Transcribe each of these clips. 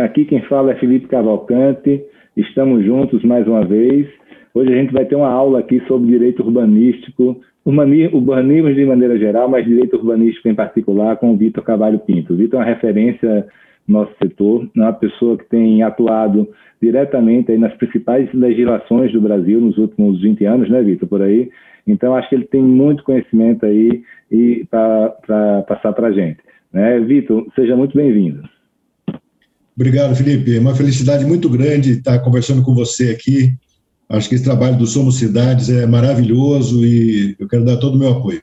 Aqui quem fala é Felipe Cavalcante. Estamos juntos mais uma vez. Hoje a gente vai ter uma aula aqui sobre direito urbanístico, urbanismo de maneira geral, mas direito urbanístico em particular, com o Vitor Cavalho Pinto. O Vitor é uma referência no nosso setor, é uma pessoa que tem atuado diretamente aí nas principais legislações do Brasil nos últimos 20 anos, né, Vitor, por aí. Então, acho que ele tem muito conhecimento aí para passar para a gente. Né? Vitor, seja muito bem-vindo. Obrigado, Felipe. É uma felicidade muito grande estar conversando com você aqui. Acho que esse trabalho do Somos Cidades é maravilhoso e eu quero dar todo o meu apoio.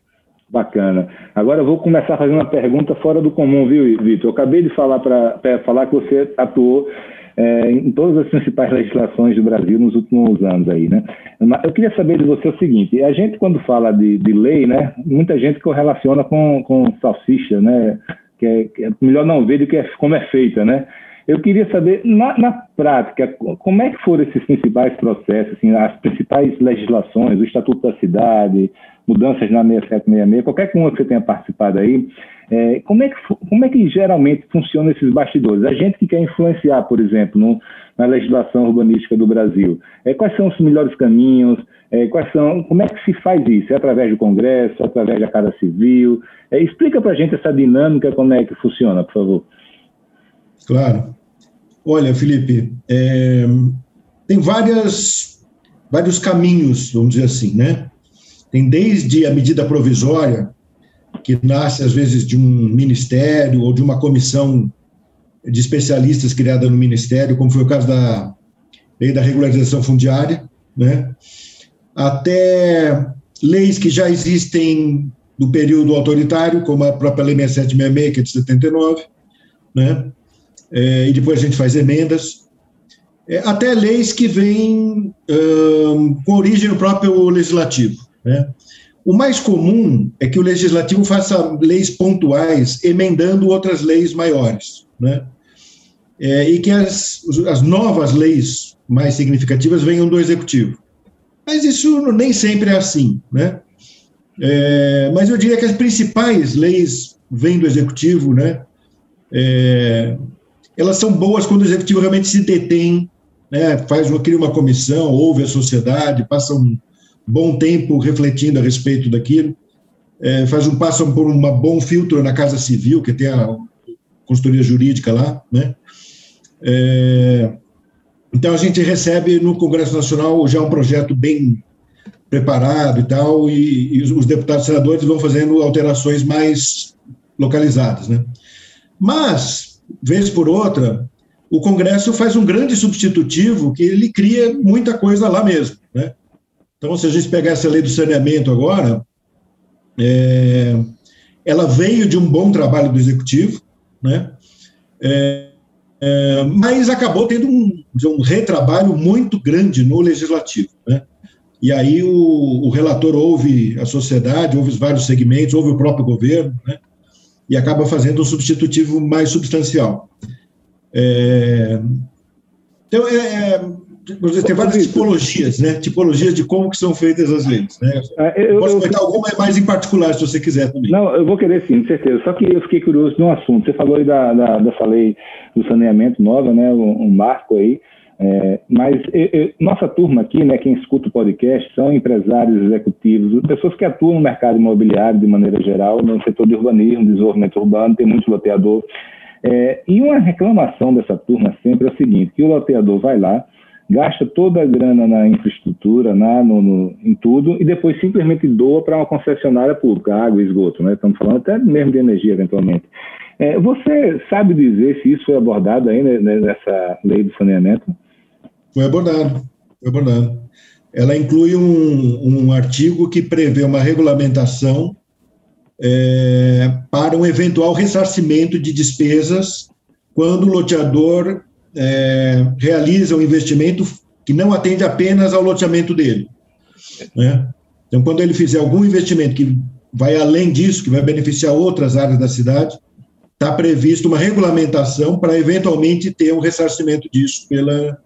Bacana. Agora eu vou começar a fazer uma pergunta fora do comum, viu, Vitor? Eu acabei de falar para falar que você atuou é, em todas as principais legislações do Brasil nos últimos anos aí, né? Eu queria saber de você o seguinte: a gente quando fala de, de lei, né? Muita gente correlaciona com, com salsicha, né? Que é, que é melhor não ver do que é, como é feita, né? Eu queria saber, na, na, prática, como é que foram esses principais processos, assim, as principais legislações, o Estatuto da Cidade, mudanças na 6766, qualquer uma que você tenha participado aí, é, como, é que, como é que geralmente funcionam esses bastidores? A gente que quer influenciar, por exemplo, no, na legislação urbanística do Brasil, é, quais são os melhores caminhos, é, quais são, como é que se faz isso? É através do Congresso, é através da Casa Civil? É, explica para a gente essa dinâmica, como é que funciona, por favor. Claro. Olha, Felipe, é, tem várias, vários caminhos, vamos dizer assim, né? Tem desde a medida provisória, que nasce às vezes de um ministério ou de uma comissão de especialistas criada no ministério, como foi o caso da lei da regularização fundiária, né? Até leis que já existem do período autoritário, como a própria Lei 6766, que é de 79, né? É, e depois a gente faz emendas, é, até leis que vêm com origem no próprio legislativo. Né? O mais comum é que o legislativo faça leis pontuais, emendando outras leis maiores, né? É, e que as, as novas leis mais significativas venham do executivo. Mas isso nem sempre é assim, né? É, mas eu diria que as principais leis vêm do executivo, né? É, elas são boas quando o executivo realmente se detém, né, faz uma, cria uma comissão, ouve a sociedade, passa um bom tempo refletindo a respeito daquilo, é, faz um passa por um bom filtro na Casa Civil, que tem a consultoria jurídica lá, né? É, então a gente recebe no Congresso Nacional já um projeto bem preparado e tal, e, e os deputados e senadores vão fazendo alterações mais localizadas, né? Mas vez por outra, o Congresso faz um grande substitutivo que ele cria muita coisa lá mesmo. Né? Então, se a gente pegar essa lei do saneamento agora, é, ela veio de um bom trabalho do Executivo, né? É, é, mas acabou tendo um, um, retrabalho muito grande no Legislativo. Né? E aí o, o relator ouve a sociedade, ouve os vários segmentos, ouve o próprio governo, né? E acaba fazendo um substitutivo mais substancial. É, então, é, é tem várias tipologias, né? Tipologias de como que são feitas as leis. Né? Ah, eu, Posso comentar eu, alguma mais em particular, se você quiser também. Não, eu vou querer sim, com certeza. Só que eu fiquei curioso de um assunto. Você falou aí da, da, dessa lei do saneamento nova, né? Um, um marco aí. É, mas eu, eu, nossa turma aqui, né, quem escuta o podcast, são empresários executivos, pessoas que atuam no mercado imobiliário de maneira geral, no setor de urbanismo, desenvolvimento urbano, tem muito loteador. É, e uma reclamação dessa turma sempre é o seguinte, que o loteador vai lá, gasta toda a grana na infraestrutura, na, no, no, em tudo, e depois simplesmente doa para uma concessionária pública, água e esgoto, né? Estamos falando até mesmo de energia, eventualmente. É, você sabe dizer se isso foi abordado aí né, nessa lei do saneamento? Foi abordado, foi abordado. Ela inclui um, um artigo que prevê uma regulamentação é, para um eventual ressarcimento de despesas quando o loteador é, realiza um investimento que não atende apenas ao loteamento dele. Né? Então, quando ele fizer algum investimento que vai além disso, que vai beneficiar outras áreas da cidade, está previsto uma regulamentação para eventualmente ter um ressarcimento disso pela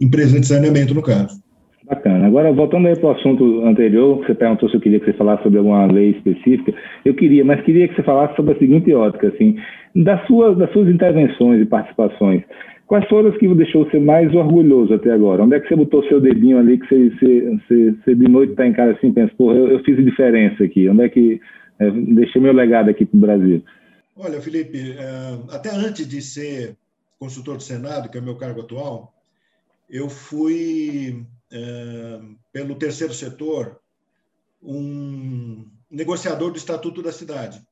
empresa de saneamento, no caso. Bacana. Agora, voltando aí para o assunto anterior, você perguntou se eu queria que você falasse sobre alguma lei específica. Eu queria, mas queria que você falasse sobre a seguinte ótica, assim, das suas, das suas intervenções e participações. Quais foram as que deixou você mais orgulhoso até agora? Onde é que você botou seu dedinho ali que você, você, você, você de noite está em casa assim, pensa, porra, eu, eu, fiz diferença aqui. Onde é que é, deixei meu legado aqui para o Brasil? Olha, Felipe, é, até antes de ser consultor do Senado, que é o meu cargo atual, eu fui, é, pelo terceiro setor, um negociador do Estatuto da Cidade.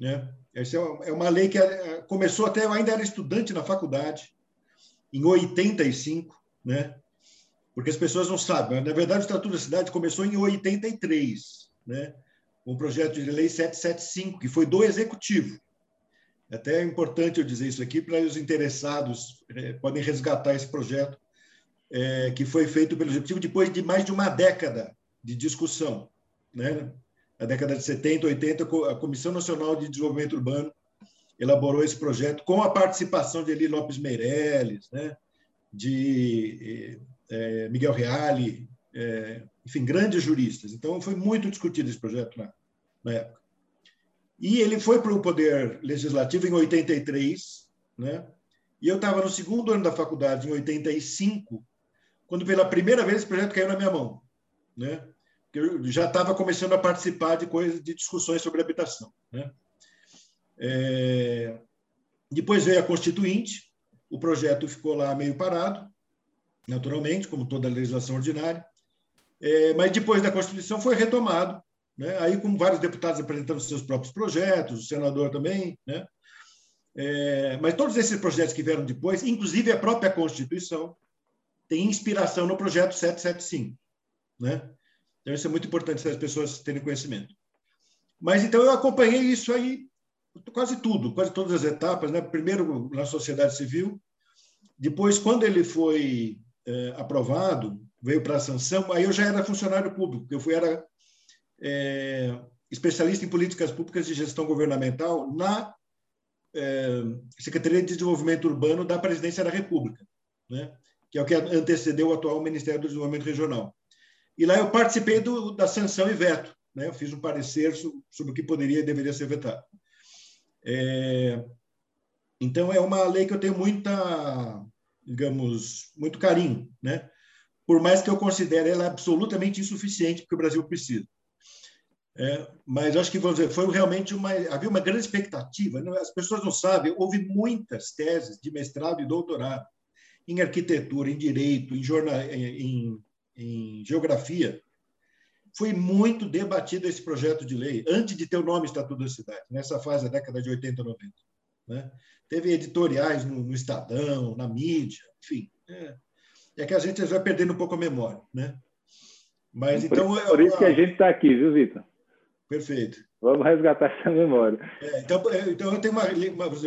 Né? Essa é, é uma lei que é, começou até, eu ainda era estudante na faculdade, em 85, né? porque as pessoas não sabem. Na verdade, o Estatuto da Cidade começou em 83, né? o projeto de lei 775, que foi do Executivo. Até é importante eu dizer isso aqui para os interessados é, podem resgatar esse projeto é, que foi feito pelo Executivo depois de mais de uma década de discussão. Né? na década de 70, 80, a Comissão Nacional de Desenvolvimento Urbano elaborou esse projeto com a participação de Eli Lopes Meirelles, né, de é, Miguel Reale, enfim, grandes juristas. Então, foi muito discutido esse projeto na, na época. E ele foi para o Poder Legislativo em 83, né? E eu estava no segundo ano da faculdade, em 85, quando pela primeira vez esse projeto caiu na minha mão, né? eu já estava começando a participar de coisas, de discussões sobre habitação. Né? É, depois veio a Constituinte, o projeto ficou lá meio parado, naturalmente, como toda legislação ordinária, é, mas depois da Constituição foi retomado, né? aí com vários deputados apresentando seus próprios projetos, o senador também, né? É, mas todos esses projetos que vieram depois, inclusive a própria Constituição, tem inspiração no projeto 775, né? Então, isso é muito importante as pessoas terem conhecimento. Mas, então, eu acompanhei isso aí, quase tudo, quase todas as etapas. Né? Primeiro, na sociedade civil. Depois, quando ele foi é, aprovado, veio para a sanção, aí eu já era funcionário público, eu fui, era é, especialista em políticas públicas de gestão governamental na é, Secretaria de Desenvolvimento Urbano da Presidência da República, né? que é o que antecedeu o atual Ministério do Desenvolvimento Regional. E lá eu participei do, da sanção e veto. Né? Eu fiz um parecer sobre o que poderia e deveria ser vetado. É, então, é uma lei que eu tenho muita, digamos, muito carinho, né? por mais que eu considere ela absolutamente insuficiente, porque o Brasil precisa. É, mas acho que vamos dizer, foi realmente uma havia uma grande expectativa. Não, as pessoas não sabem, houve muitas teses de mestrado e doutorado em arquitetura, em direito, em, jornal, em em geografia, foi muito debatido esse projeto de lei, antes de ter o nome Estatuto da Cidade, nessa fase da década de 80 90. Né? Teve editoriais no, no Estadão, na mídia, enfim. É, é, que a gente vai perdendo um pouco a memória. Né? Mas, por então, é por isso que a gente está aqui, viu, Vitor? Perfeito. Vamos resgatar essa memória. É, então, é, então, eu tenho uma,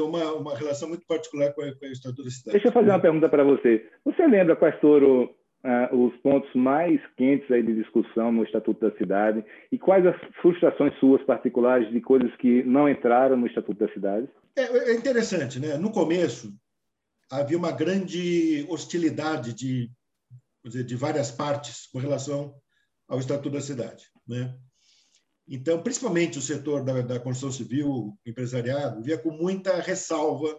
uma, uma relação muito particular com, a, com o Estatuto da Cidade. Deixa eu fazer uma pergunta para você. Você lembra quais foram uh, os pontos mais quentes aí de discussão no Estatuto da Cidade e quais as frustrações suas particulares de coisas que não entraram no Estatuto da Cidade? É, é interessante, né? No começo havia uma grande hostilidade de, dizer, de várias partes com relação ao Estatuto da Cidade, né? Então, principalmente o setor da, da construção civil, empresariado, via com muita ressalva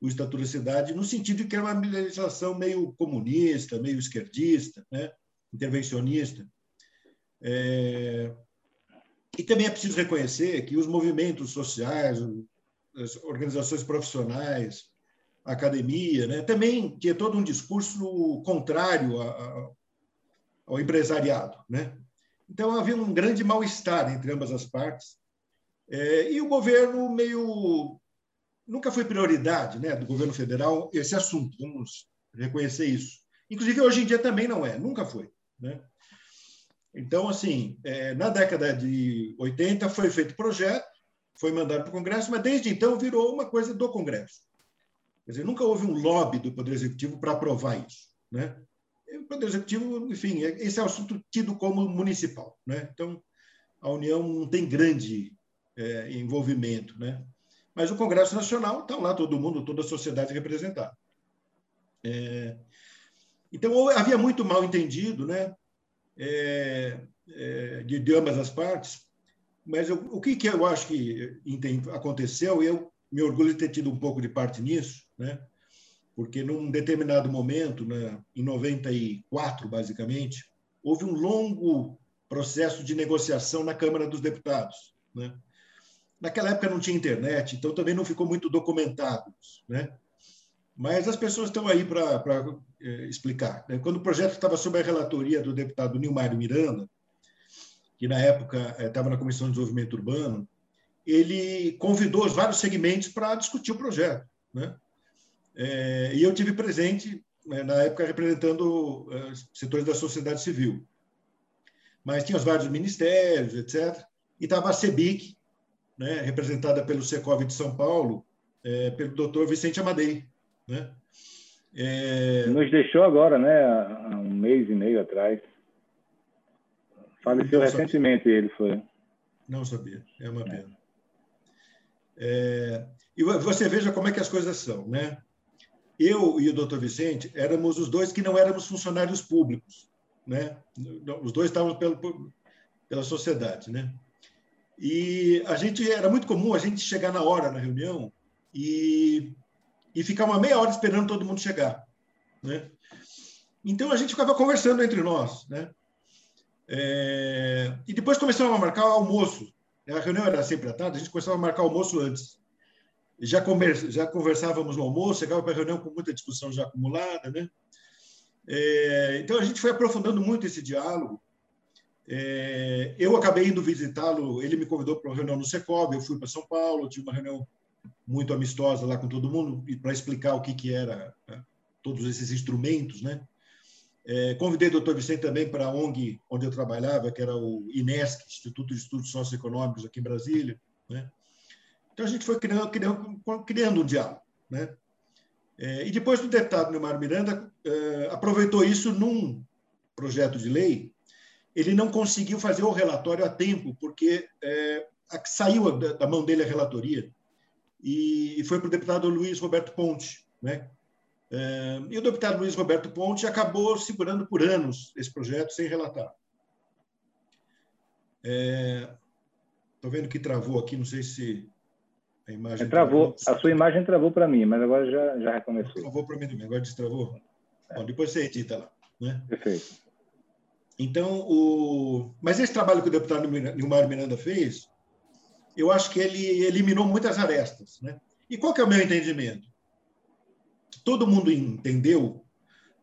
o Estatuto da Cidade, no sentido de que era uma legislação meio comunista, meio esquerdista, né? intervencionista. É... E também é preciso reconhecer que os movimentos sociais, as organizações profissionais, a academia, né? também tinha todo um discurso contrário a, a, ao empresariado. Né? Então havia um grande mal-estar entre ambas as partes. É, e o governo meio nunca foi prioridade, né, do governo federal esse assunto. Vamos reconhecer isso. Inclusive hoje em dia também não é, nunca foi, né? Então assim, é, na década de 80 foi feito projeto, foi mandado para o Congresso, mas desde então virou uma coisa do Congresso. Quer dizer, nunca houve um lobby do Poder Executivo para aprovar isso, né? O Poder Executivo, enfim, é, esse é um assunto tido como municipal. Né? Então, a União não tem grande é, envolvimento. Né? Mas o Congresso Nacional está lá todo mundo, toda a sociedade representada. É, então, havia muito mal entendido né? É, é, de, de, ambas as partes, mas eu, o que, que eu acho que aconteceu, eu me orgulho de ter tido um pouco de parte nisso, né? Porque num determinado momento, né, em 94, basicamente, houve um longo processo de negociação na Câmara dos Deputados. Né? Naquela época não tinha internet, então também não ficou muito documentado. Né? Mas as pessoas estão aí para é, explicar. Né? Quando o projeto estava sob a relatoria do deputado Nilmar Miranda, que na época estava na Comissão de Desenvolvimento Urbano, ele convidou os vários segmentos para discutir o projeto. Né? É, e eu tive presente, né, na época, representando uh, setores da sociedade civil. Mas tinha os vários ministérios, etc. E estava a CEBIC, né, representada pelo Secov de São Paulo, é, pelo doutor Vicente Amadei. Né? É... Nos deixou agora, né, há um mês e meio atrás. Faleceu recentemente ele, foi. Não sabia, é uma pena. É, e você veja como é que as coisas são, né? Eu e o doutor Vicente éramos os dois que não éramos funcionários públicos, né? Os dois estávamos pelo, pela sociedade, né? E a gente era muito comum a gente chegar na hora na reunião e, e ficar uma meia hora esperando todo mundo chegar, né? Então a gente ficava conversando entre nós, né? É, e depois começamos a marcar almoço. A reunião era sempre à tarde, a gente começava a marcar almoço antes já, já conversávamos no almoço, chegava para a reunião com muita discussão já acumulada, né? É, então a gente foi aprofundando muito esse diálogo. É, eu acabei indo visitá-lo, ele me convidou para uma reunião no Secov, eu fui para São Paulo, tive uma reunião muito amistosa lá com todo mundo para explicar o que que era né, todos esses instrumentos, né? É, convidei o doutor Vicente também para a ONG onde eu trabalhava, que era o INESC, Instituto de Estudos Socioeconômicos aqui em Brasília, né? Então a gente foi criando, criando, criando um diálogo. Né? É, e depois o deputado Neymar Miranda é, aproveitou isso num projeto de lei. Ele não conseguiu fazer o relatório a tempo, porque é, saiu da, da, mão dele a relatoria e, e foi para o deputado Luiz Roberto Ponte. Né? É, e o deputado Luiz Roberto Ponte acabou segurando por anos esse projeto sem relatar. Estou é, vendo que travou aqui, não sei se a imagem travou. A sua imagem travou para mim, mas agora já, já recomeçou. Travou para mim também, agora destravou. É. Bom, depois você edita lá. Né? Perfeito. Então, o... mas esse trabalho que o deputado Nilmar Miranda fez, eu acho que ele eliminou muitas arestas. Né? E qual que é o meu entendimento? Todo mundo entendeu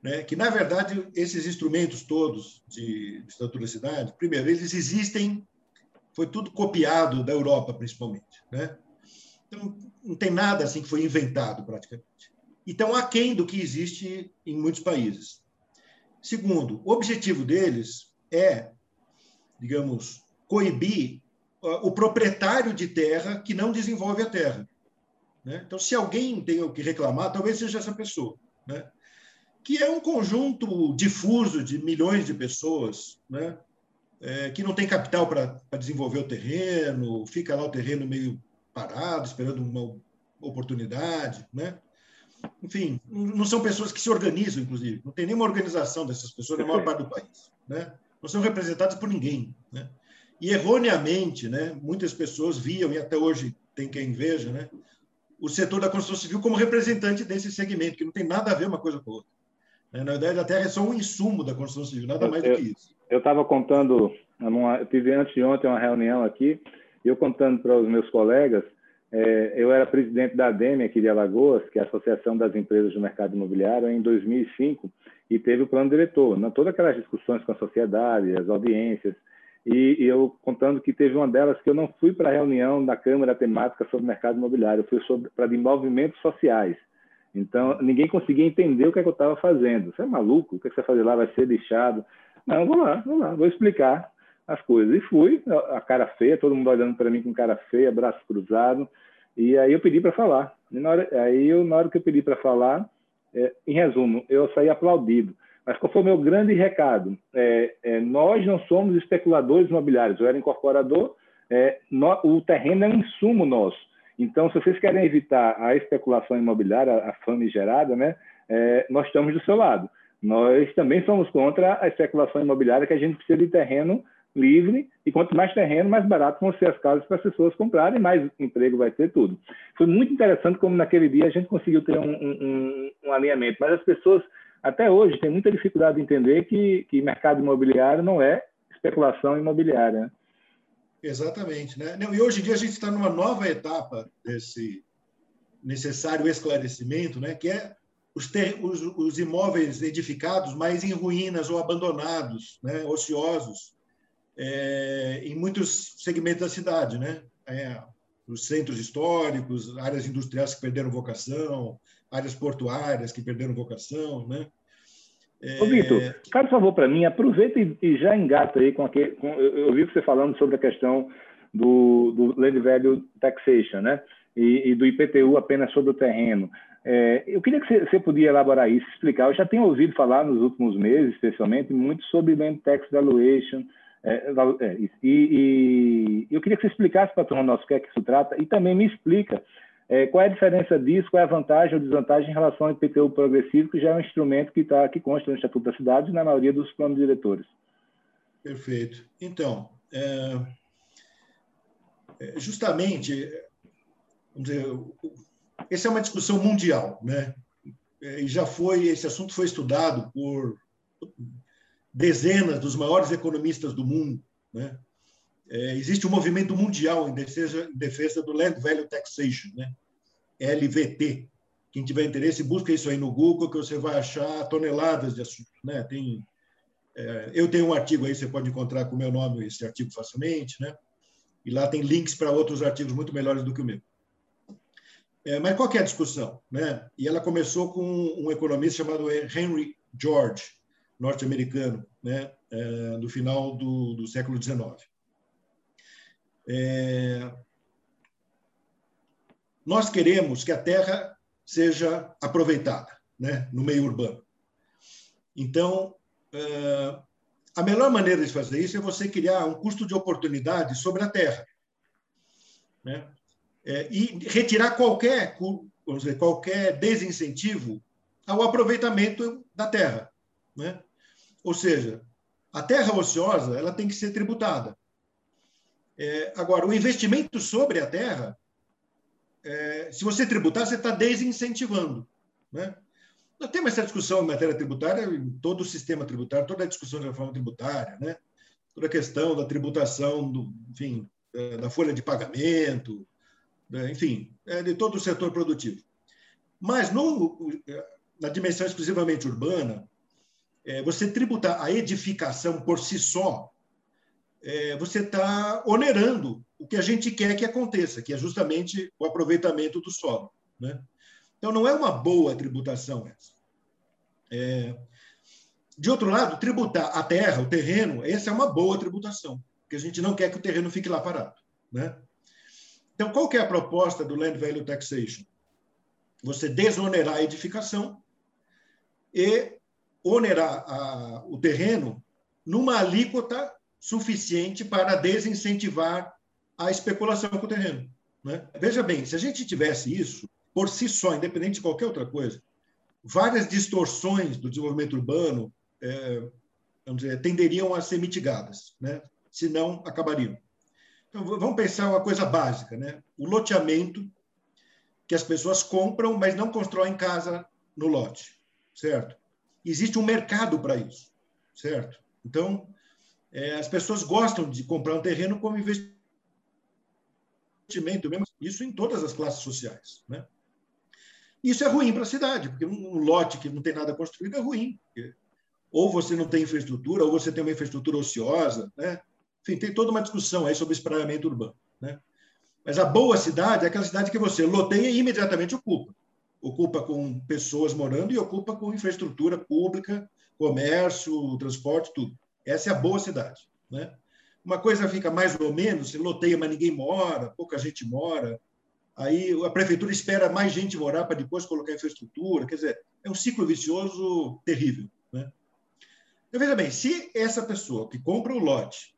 né, que, na verdade, esses instrumentos todos de de cidade, primeiro, eles existem, foi tudo copiado da Europa, principalmente. Né? Então, não tem nada assim que foi inventado, praticamente. Então, aquém do que existe em muitos países. Segundo, o objetivo deles é, digamos, coibir o proprietário de terra que não desenvolve a terra. Né? Então, se alguém tem o que reclamar, talvez seja essa pessoa. Né? que é um conjunto difuso de milhões de pessoas, né? É, que não tem capital para desenvolver o terreno, fica lá o terreno meio parado, esperando uma oportunidade, né? Enfim, não são pessoas que se organizam, inclusive. Não tem nenhuma organização dessas pessoas na maior parte do país, né? Não são representadas por ninguém, né? E erroneamente, né? Muitas pessoas viam e até hoje tem quem veja, né? O setor da construção civil como representante desse segmento, que não tem nada a ver uma coisa com a outra. Né? Na verdade, a terra é só um insumo da construção civil, nada mais eu, do que isso. Eu estava contando, eu tive antes de ontem uma reunião aqui, eu contando para os meus colegas, é, eu era presidente da ADEME aqui de Alagoas, que é a Associação das Empresas do Mercado Imobiliário, em 2005, e teve o plano diretor, né? todas aquelas discussões com a sociedade, as audiências, e, e eu contando que teve uma delas que eu não fui para a reunião da Câmara temática sobre mercado imobiliário, eu fui para de movimentos sociais. Então, ninguém conseguia entender o que, é que eu estava fazendo. Você é maluco? O que, é que você vai fazer lá? Vai ser lixado? Não, vou lá, vou lá, vou explicar as coisas. E fui, a cara feia, todo mundo olhando para mim com cara feia, braço cruzado. E aí eu pedi para falar. Hora, aí, eu, na hora que eu pedi para falar, é, em resumo, eu saí aplaudido. Mas qual foi o meu grande recado? É, é, nós não somos especuladores imobiliários. Eu era incorporador, é, no, o terreno é um insumo nosso. Então, se vocês querem evitar a especulação imobiliária, a famigerada, né, é, nós estamos do seu lado. Nós também somos contra a especulação imobiliária, que a gente precisa de terreno livre, e quanto mais terreno, mais barato vão ser as casas para as pessoas comprarem, mais emprego vai ter tudo. Foi muito interessante como naquele dia a gente conseguiu ter um, um, um alinhamento, mas as pessoas, até hoje, têm muita dificuldade de entender que, que mercado imobiliário não é especulação imobiliária. Né? Exatamente. Né? e hoje em dia a gente está numa nova etapa desse necessário esclarecimento, né? que é os, ter, os, os imóveis edificados, mas em ruínas ou abandonados, né? ociosos, é, em muitos segmentos da cidade. Né? É, os centros históricos, áreas industriais que perderam vocação, áreas portuárias que perderam vocação, né? Ô, Vitor, é, faz favor para mim, aproveita e, já engata aí com aquele. Com, eu, eu vi você falando sobre a questão do, do Land Value Taxation, né? E, e, do IPTU apenas sobre o terreno. É, eu queria que você, você podia elaborar isso, explicar. Eu já tenho ouvido falar nos últimos meses, especialmente, muito sobre Land Tax Valuation. É, é, e, e, eu queria que você explicasse para a turma o que é que isso trata e também me explica é, qual é a diferença disso? Qual é a vantagem ou desvantagem em relação ao IPTU progressivo, que já é um instrumento que, tá, que consta no Estatuto da Cidade e na maioria dos planos diretores? Perfeito. Então, é, é justamente, vamos dizer, essa é uma discussão mundial, né? É, e já foi, esse assunto foi estudado por dezenas dos maiores economistas do mundo, né? é, existe um movimento mundial em defesa, em defesa, do Land Value Taxation, né? LVT. Quem tiver interesse, busca isso aí no Google, que você vai achar toneladas de assuntos. Né? Tem, é, eu tenho um artigo aí, você pode encontrar com o meu nome esse artigo facilmente, né? e lá tem links para outros artigos muito melhores do que o meu. É, mas qual é a discussão? Né? E ela começou com um economista chamado Henry George, norte-americano, né? É, final do, do século XIX. É... Nós queremos que a terra seja aproveitada né, no meio urbano. Então, é... a melhor maneira de fazer isso é você criar um custo de oportunidade sobre a terra. Né? É, e retirar qualquer, vamos dizer, qualquer desincentivo ao aproveitamento da terra. Né? Ou seja, a terra ociosa ela tem que ser tributada. É, agora, o investimento sobre a terra, é, se você tributar, você está desincentivando. Né? Nós temos essa discussão em matéria tributária, em todo o sistema tributário, toda a discussão de reforma tributária, né? toda a questão da tributação, do, enfim, da folha de pagamento, né? enfim, é, de todo o setor produtivo. Mas no, na dimensão exclusivamente urbana, é, você tributar a edificação por si só, é, você está onerando o que a gente quer que aconteça, que é justamente o aproveitamento do solo. Né? Então, não é uma boa tributação essa. É, de outro lado, tributar a terra, o terreno, essa é uma boa tributação, porque a gente não quer que o terreno fique lá parado. Né? Então, qual que é a proposta do Land Value Taxation? Você desonerar a edificação e onerar a, o terreno numa alíquota suficiente para desincentivar a especulação com o terreno. Né? Veja bem, se a gente tivesse isso, por si só, independente de qualquer outra coisa, várias distorções do desenvolvimento urbano é, dizer, tenderiam a ser mitigadas, né? senão acabariam. Então, vamos pensar uma coisa básica, né? o loteamento que as pessoas compram, mas não constroem casa no lote, certo? Existe um mercado para isso, certo? Então, é, as pessoas gostam de comprar um terreno como investimento, mesmo, isso em todas as classes sociais, né? Isso é ruim para a cidade, porque um lote que não tem nada construído é ruim. Ou você não tem infraestrutura, ou você tem uma infraestrutura ociosa, né? Enfim, tem toda uma discussão aí sobre espraiamento urbano, né? Mas a boa cidade é aquela cidade que você loteia e imediatamente ocupa. Ocupa com pessoas morando e ocupa com infraestrutura pública, comércio, transporte, tudo. Essa é a boa cidade, né? Uma coisa fica mais ou menos, se loteia, mas ninguém mora, pouca gente mora, aí a prefeitura espera mais gente morar para depois colocar infraestrutura, quer dizer, é um ciclo vicioso terrível. Né? Então, veja bem, se essa pessoa que compra o lote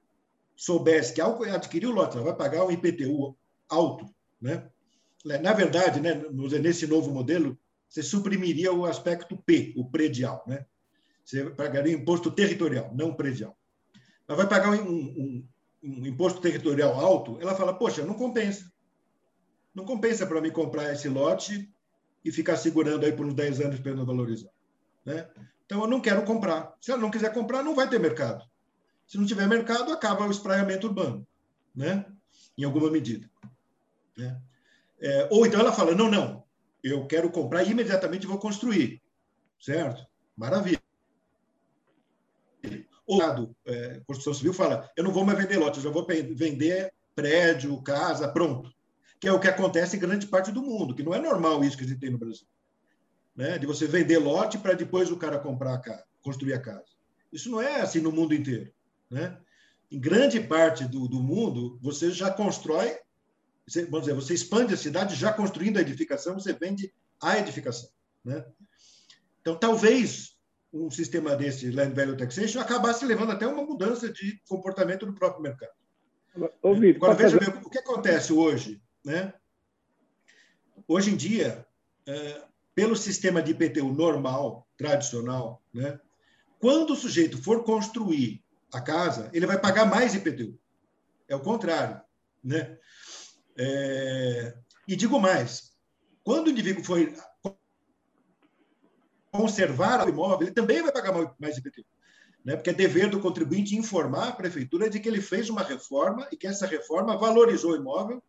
soubesse que ao adquirir o lote ela vai pagar um IPTU alto, né? Na verdade, né, nesse novo modelo, você suprimiria o aspecto P, o predial. Né? Você pagaria imposto territorial, não predial. Ela vai pagar um, um, um imposto territorial alto, ela fala, poxa, não compensa não compensa para mim comprar esse lote e ficar segurando aí por uns 10 anos para não valorizar. Né? Então, eu não quero comprar. Se ela não quiser comprar, não vai ter mercado. Se não tiver mercado, acaba o espraiamento urbano, né? em alguma medida. Né? É, ou então ela fala: não, não, eu quero comprar e imediatamente vou construir. Certo? Maravilha. O lado, é, construção civil fala: eu não vou mais vender lote, eu já vou vender prédio, casa, pronto que é o que acontece em grande parte do mundo, que não é normal isso que a gente tem no Brasil. Né? De você vender lote para depois o cara comprar a casa, construir a casa. Isso não é assim no mundo inteiro. Né? Em grande parte do, do mundo, você já constrói, você, vamos dizer, você expande a cidade já construindo a edificação, você vende a edificação. Né? Então, talvez um sistema desse Land Value Taxation acabasse levando até uma mudança de comportamento do próprio mercado. Ô, Vitor, Agora, veja fazer... bem, o que acontece hoje né? Hoje em dia, é, pelo sistema de IPTU normal, tradicional, né? quando o sujeito for construir a casa, ele vai pagar mais IPTU. É o contrário. Né? É... E digo mais: quando o indivíduo for conservar o imóvel, ele também vai pagar mais IPTU. Né? Porque é dever do contribuinte informar a prefeitura de que ele fez uma reforma e que essa reforma valorizou o imóvel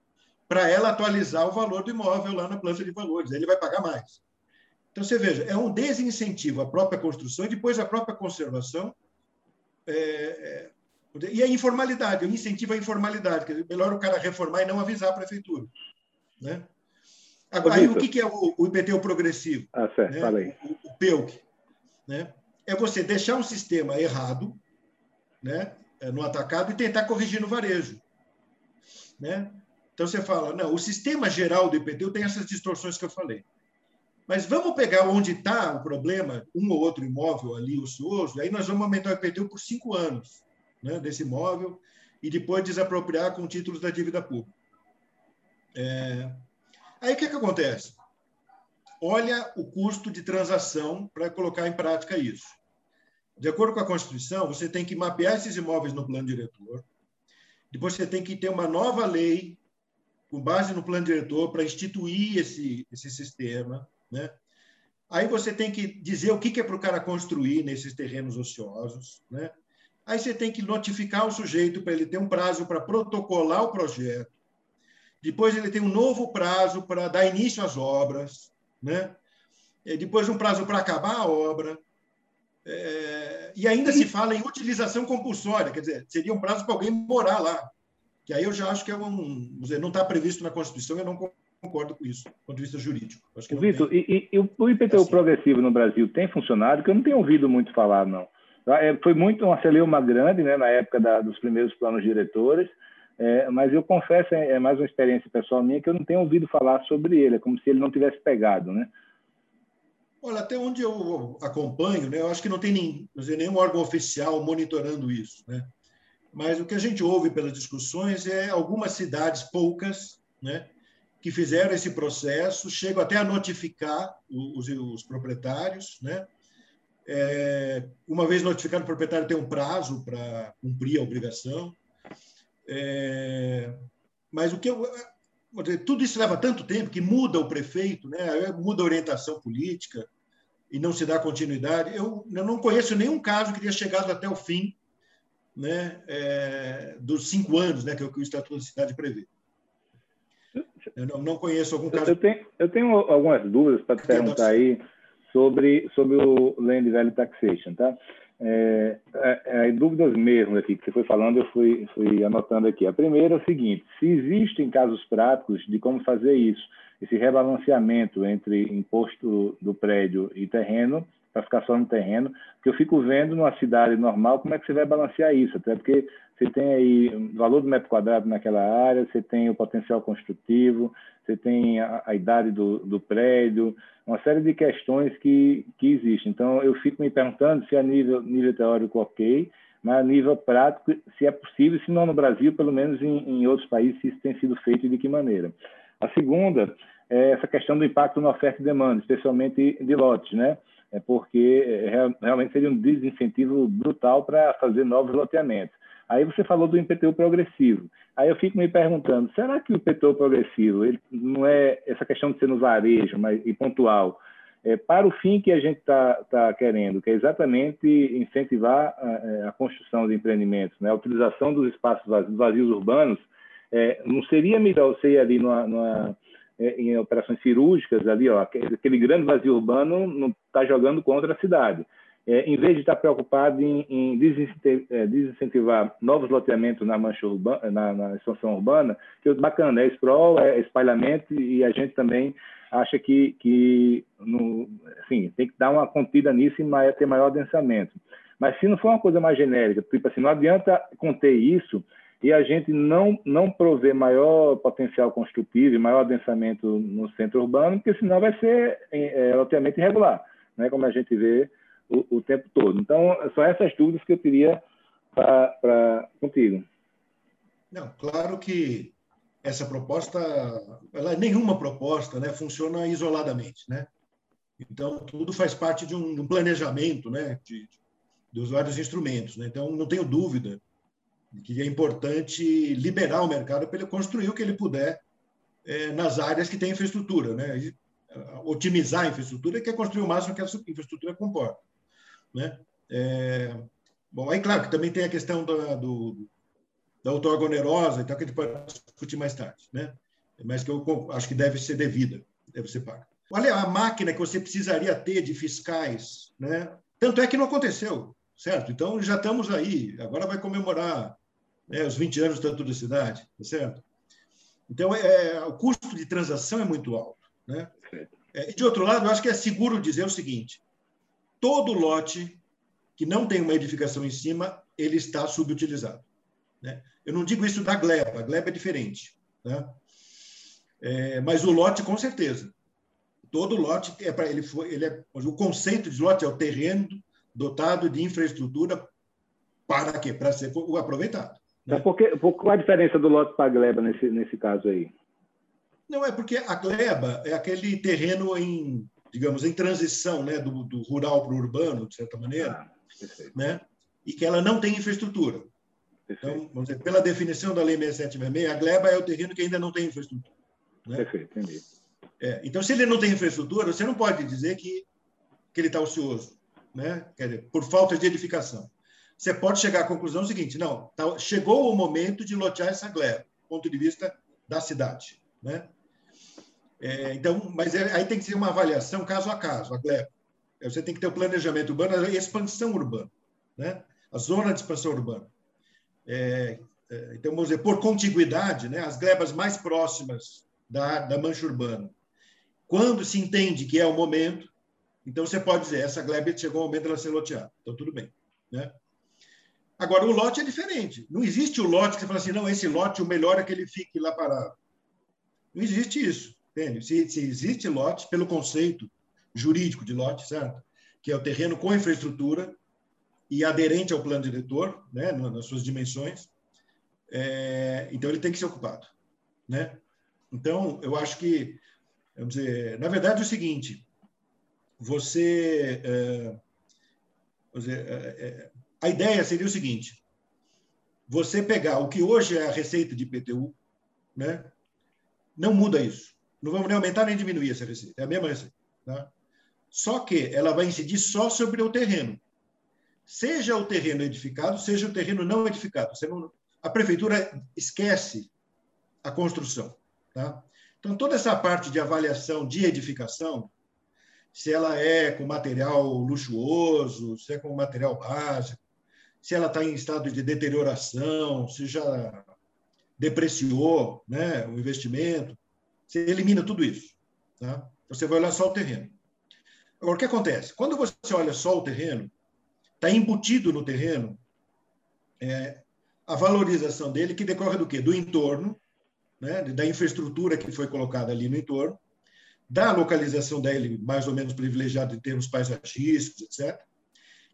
para ela atualizar o valor do imóvel lá na planta de valores. Ele vai pagar mais. Então, você veja, é um desincentivo à própria construção e depois à própria conservação. É, é, e a informalidade, o incentivo à informalidade. Quer dizer, melhor o cara reformar e não avisar a prefeitura. Né? Agora, aí, o que é o, o IPTU progressivo? Ah, certo, né? o, o PEUC. Né? É você deixar um sistema errado né? É, no atacado e tentar corrigir no varejo. Né? Então você fala, não, o sistema geral do IPTU tem essas distorções que eu falei. Mas vamos pegar onde está o problema, um ou outro imóvel ali ocioso, aí nós vamos aumentar o IPTU por cinco anos né, desse imóvel e depois desapropriar com títulos da dívida pública. É... Aí o que, que acontece? Olha o custo de transação para colocar em prática isso. De acordo com a Constituição, você tem que mapear esses imóveis no plano diretor, depois você tem que ter uma nova lei com base no plano diretor, para instituir esse, esse sistema. Né? Aí você tem que dizer o que é para o cara construir nesses terrenos ociosos. Né? Aí você tem que notificar o sujeito para ele ter um prazo para protocolar o projeto. Depois ele tem um novo prazo para dar início às obras. Né? E depois um prazo para acabar a obra. É... e ainda se fala em utilização compulsória, quer dizer, seria um prazo para alguém morar lá que aí eu já acho que é um, dizer, não está previsto na Constituição, eu não concordo com isso, do ponto de vista jurídico. Vitor, tem... e, e, o IPTU assim. progressivo no Brasil tem funcionado? Que eu não tenho ouvido muito falar, não. É, foi muito uma celeuma grande, né, na época da, dos primeiros planos diretores, é, mas eu confesso, é, é mais uma experiência pessoal minha, que eu não tenho ouvido falar sobre ele, é como se ele não tivesse pegado, né? Olha, até onde eu acompanho, né, eu acho que não tem nem, sei, nenhum órgão oficial monitorando isso. Né? Mas o que a gente ouve pelas discussões é algumas cidades, poucas, né, que fizeram esse processo, chegam até a notificar os, os proprietários. Né? É, uma vez notificado, o proprietário tem um prazo para cumprir a obrigação. É, mas o que eu, tudo isso leva tanto tempo que muda o prefeito, né? muda a orientação política e não se dá continuidade. Eu, eu não conheço nenhum caso que tenha chegado até o fim né, é, dos cinco anos né, que, o, que o Estatuto da Cidade prevê. Eu não, não conheço algum caso. Eu tenho, eu tenho algumas dúvidas para te perguntar aí sobre, sobre o Land Value Taxation, tá? É, é, é, dúvidas mesmo aqui que você foi falando, eu fui, fui anotando aqui. A primeira é o seguinte: se existem casos práticos de como fazer isso, esse rebalanceamento entre imposto do prédio e terreno, para ficar só no terreno, que eu fico vendo numa cidade normal como é que você vai balancear isso, até porque você tem aí o valor do metro quadrado naquela área, você tem o potencial construtivo, você tem a, a idade do, do, prédio, uma série de questões que, que existem. Então, eu fico me perguntando se a nível, nível teórico ok, mas a nível prático, se é possível, se não no Brasil, pelo menos em, em outros países, se isso tem sido feito e de que maneira. A segunda é essa questão do impacto na oferta e demanda, especialmente de lotes, né? É porque é, realmente seria um desincentivo brutal para fazer novos loteamentos. Aí você falou do IPTU progressivo. Aí eu fico me perguntando, será que o IPTU progressivo ele não é essa questão de ser no varejo mas, e pontual, é, para o fim que a gente está tá querendo, que é exatamente incentivar a, é, a, construção de empreendimentos, né? a utilização dos espaços vazios, vazios urbanos, é, não seria melhor você ir ali numa, numa, é, em operações cirúrgicas ali, ó, aquele grande vazio urbano não está jogando contra a cidade é, em vez de estar preocupado em, em é, desincentivar novos loteamentos na mancha urbana, na, na expansão urbana, que bacana, é sprawl, é espalhamento e a gente também acha que, que no, assim, tem que dar uma contida nisso e ter maior densamento. Mas se não for uma coisa mais genérica, tipo assim, não adianta conter isso e a gente não, não prover maior potencial construtivo e maior densamento no centro urbano, porque senão vai ser é, é loteamento irregular, né, como a gente vê o, o tempo todo. Então, são essas dúvidas que eu teria para contigo. Não, claro que essa proposta, ela, nenhuma proposta né, funciona isoladamente, né? Então, tudo faz parte de um, um planejamento né, de, dos vários instrumentos. Né? Então, não tenho dúvida de que é importante liberar o mercado para ele construir o que ele puder é, nas áreas que têm infraestrutura. Né? E, otimizar a infraestrutura, que é construir o máximo que a infraestrutura comporta. Né? É, bom, aí, claro, que também tem a questão da, do, da outorga onerosa, então, que a gente pode discutir mais tarde, né? mas que eu acho que deve ser devida, deve ser paga. Olha a máquina que você precisaria ter de fiscais, né? Tanto é que não aconteceu, certo? Então já estamos aí, agora vai comemorar né, os 20 anos do Estatuto da Cidade, tá certo? Então, é, o custo de transação é muito alto. Né? É, e, de outro lado, eu acho que é seguro dizer o seguinte: todo lote que não tem uma edificação em cima, ele está subutilizado. Né? Eu não digo isso da gleba, a gleba é diferente. Né? É, mas o lote, com certeza. Todo lote é para ele, foi, ele é, o conceito de lote é o terreno dotado de infraestrutura para quê? Para ser aproveitado. Né? Mas por que, por, qual a diferença do lote para a gleba nesse, nesse caso aí? Não, é porque a gleba é aquele terreno em digamos, em transição né, do, do rural para o urbano, de certa maneira, ah, né, e que ela não tem infraestrutura. Perfeito. Então, vamos dizer, pela definição da Lei 6766, a gleba é o terreno que ainda não tem infraestrutura. Né? Perfeito, entendi. É, então, se ele não tem infraestrutura, você não pode dizer que, que ele está ocioso, né? Quer dizer, por falta de edificação. Você pode chegar à conclusão seguinte: não, tá, chegou o momento de lotear essa gleba, do ponto de vista da cidade. Né? É, então, mas é, aí tem que ser uma avaliação caso a caso, a GLEP. Você tem que ter o planejamento urbano, a expansão urbana, né? a zona de expansão urbana. É, é, então, vamos dizer, por contiguidade, né, as glebas mais próximas da, da mancha urbana. Quando se entende que é o momento, então você pode dizer, essa gleba chegou ao momento dela ser loteada. Então, tudo bem. Né? Agora, o lote é diferente. Não existe o lote que você fala assim, não, esse lote, o melhor é que ele fique lá parado. Não existe isso. Entende? Se, se existe lote, pelo conceito jurídico de lote, certo? Que é o terreno com infraestrutura e aderente ao plano diretor, né, nas suas dimensões. É, então, ele tem que ser ocupado. Né? Então, eu acho que, vamos dizer, na verdade é o seguinte, você, é, dizer, é, é, a ideia seria o seguinte, você pegar o que hoje é a receita de IPTU, né, não muda isso. Não vamos nem aumentar nem diminuir essa receita, é a mesma receita. Tá? Só que ela vai incidir só sobre o terreno seja o terreno edificado, seja o terreno não edificado. Não, a prefeitura esquece a construção. Tá? Então, toda essa parte de avaliação de edificação, se ela é com material luxuoso, se é com material básico, se ela está em estado de deterioração, se já depreciou né, o investimento, você elimina tudo isso. Tá? Você vai olhar só o terreno. Agora, o que acontece? Quando você olha só o terreno, está embutido no terreno é, a valorização dele, que decorre do quê? Do entorno, né, da infraestrutura que foi colocada ali no entorno, da localização dele mais ou menos privilegiada em termos paisagísticos, etc.,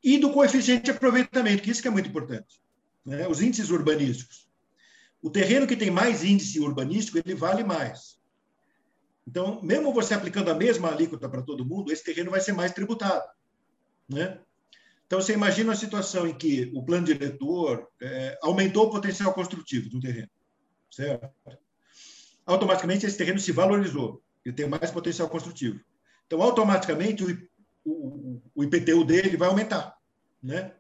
e do coeficiente de aproveitamento, que isso que é muito importante. Né? Os índices urbanísticos. O terreno que tem mais índice urbanístico, ele vale mais. Então, mesmo você aplicando a mesma alíquota para todo mundo, esse terreno vai ser mais tributado. Né? Então, você imagina uma situação em que o plano diretor é, aumentou o potencial construtivo do terreno, certo? Automaticamente, esse terreno se valorizou, ele tem mais potencial construtivo. Então, automaticamente, o, o, o IPTU dele vai aumentar, né?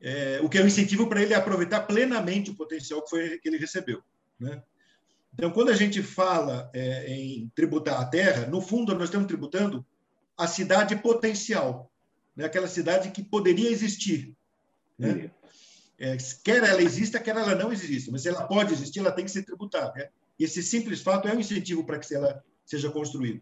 É, o que é um incentivo para ele aproveitar plenamente o potencial que, foi, que ele recebeu, né? Então, quando a gente fala é, em tributar a terra, no fundo, nós estamos tributando a cidade potencial, né? aquela cidade que poderia existir. Né? É, quer ela exista, quer ela não exista, mas se ela pode existir, ela tem que ser tributada. Né? Esse simples fato é um incentivo para que ela seja construída.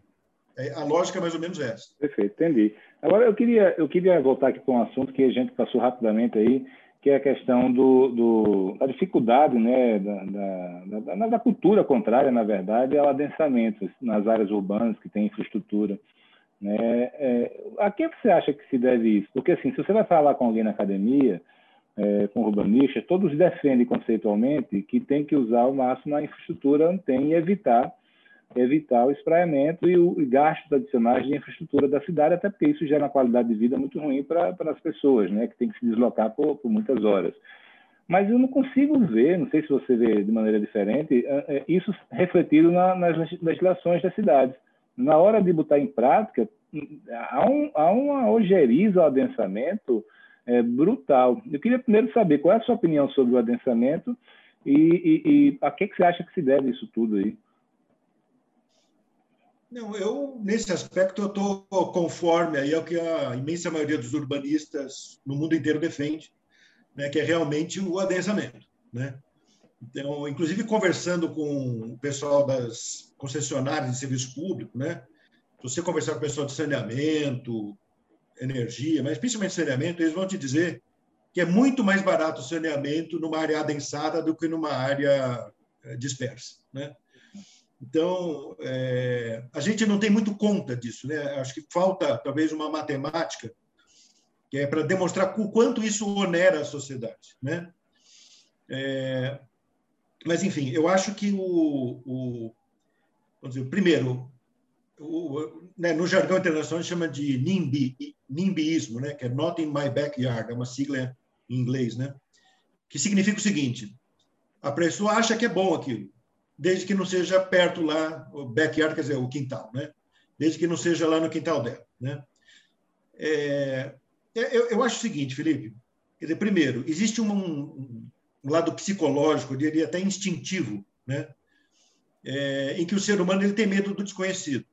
É, a lógica é mais ou menos essa. Perfeito, entendi. Agora, eu queria, eu queria voltar aqui para um assunto que a gente passou rapidamente aí, que é a questão do, do da dificuldade né, da, da, da, cultura contrária, na verdade, ao adensamento nas áreas urbanas que tem infraestrutura. Né? É, a que você acha que se deve isso? Porque, assim, se você vai falar com alguém na academia, é, com urbanistas, todos defendem conceitualmente que tem que usar o máximo a infraestrutura tem e evitar evitar o espraiamento e, o, gastos adicionais de infraestrutura da cidade, até porque isso gera uma qualidade de vida muito ruim para as pessoas, né, que tem que se deslocar por, por, muitas horas. Mas eu não consigo ver, não sei se você vê de maneira diferente, é, é, isso refletido na, nas legislações das cidades na hora de botar em prática, há, um, há uma ojeriza ao adensamento é, brutal. Eu queria primeiro saber qual é a sua opinião sobre o adensamento e, e, e a que, que você acha que se deve isso tudo aí? Não, eu, nesse aspecto, eu estou conforme aí ao que a imensa maioria dos urbanistas no mundo inteiro defende, né, que é realmente o adensamento. Né? Então, inclusive conversando com o pessoal das concessionárias de serviço público, né? Você conversar com o pessoal de saneamento, energia, mas principalmente saneamento, eles vão te dizer que é muito mais barato o saneamento numa área adensada do que numa área eh, dispersa, né? Então, é, a gente não tem muito conta disso, né? Acho que falta talvez uma matemática que é para demonstrar o quanto isso onera a sociedade, né? É, mas, enfim, eu acho que o. o vamos dizer, primeiro, o, né, no jargão internacional chama de NIMBY, NIMBYismo, né, que é Not in My Backyard, é uma sigla em inglês, né, que significa o seguinte: a pessoa acha que é bom aquilo, desde que não seja perto lá, o backyard quer dizer o quintal, né, desde que não seja lá no quintal dela, né. É, é eu, eu acho o seguinte, Felipe, quer dizer, primeiro, existe um, um lado psicológico, eu diria até instintivo, né? É, em que o ser humano ele tem medo do desconhecido.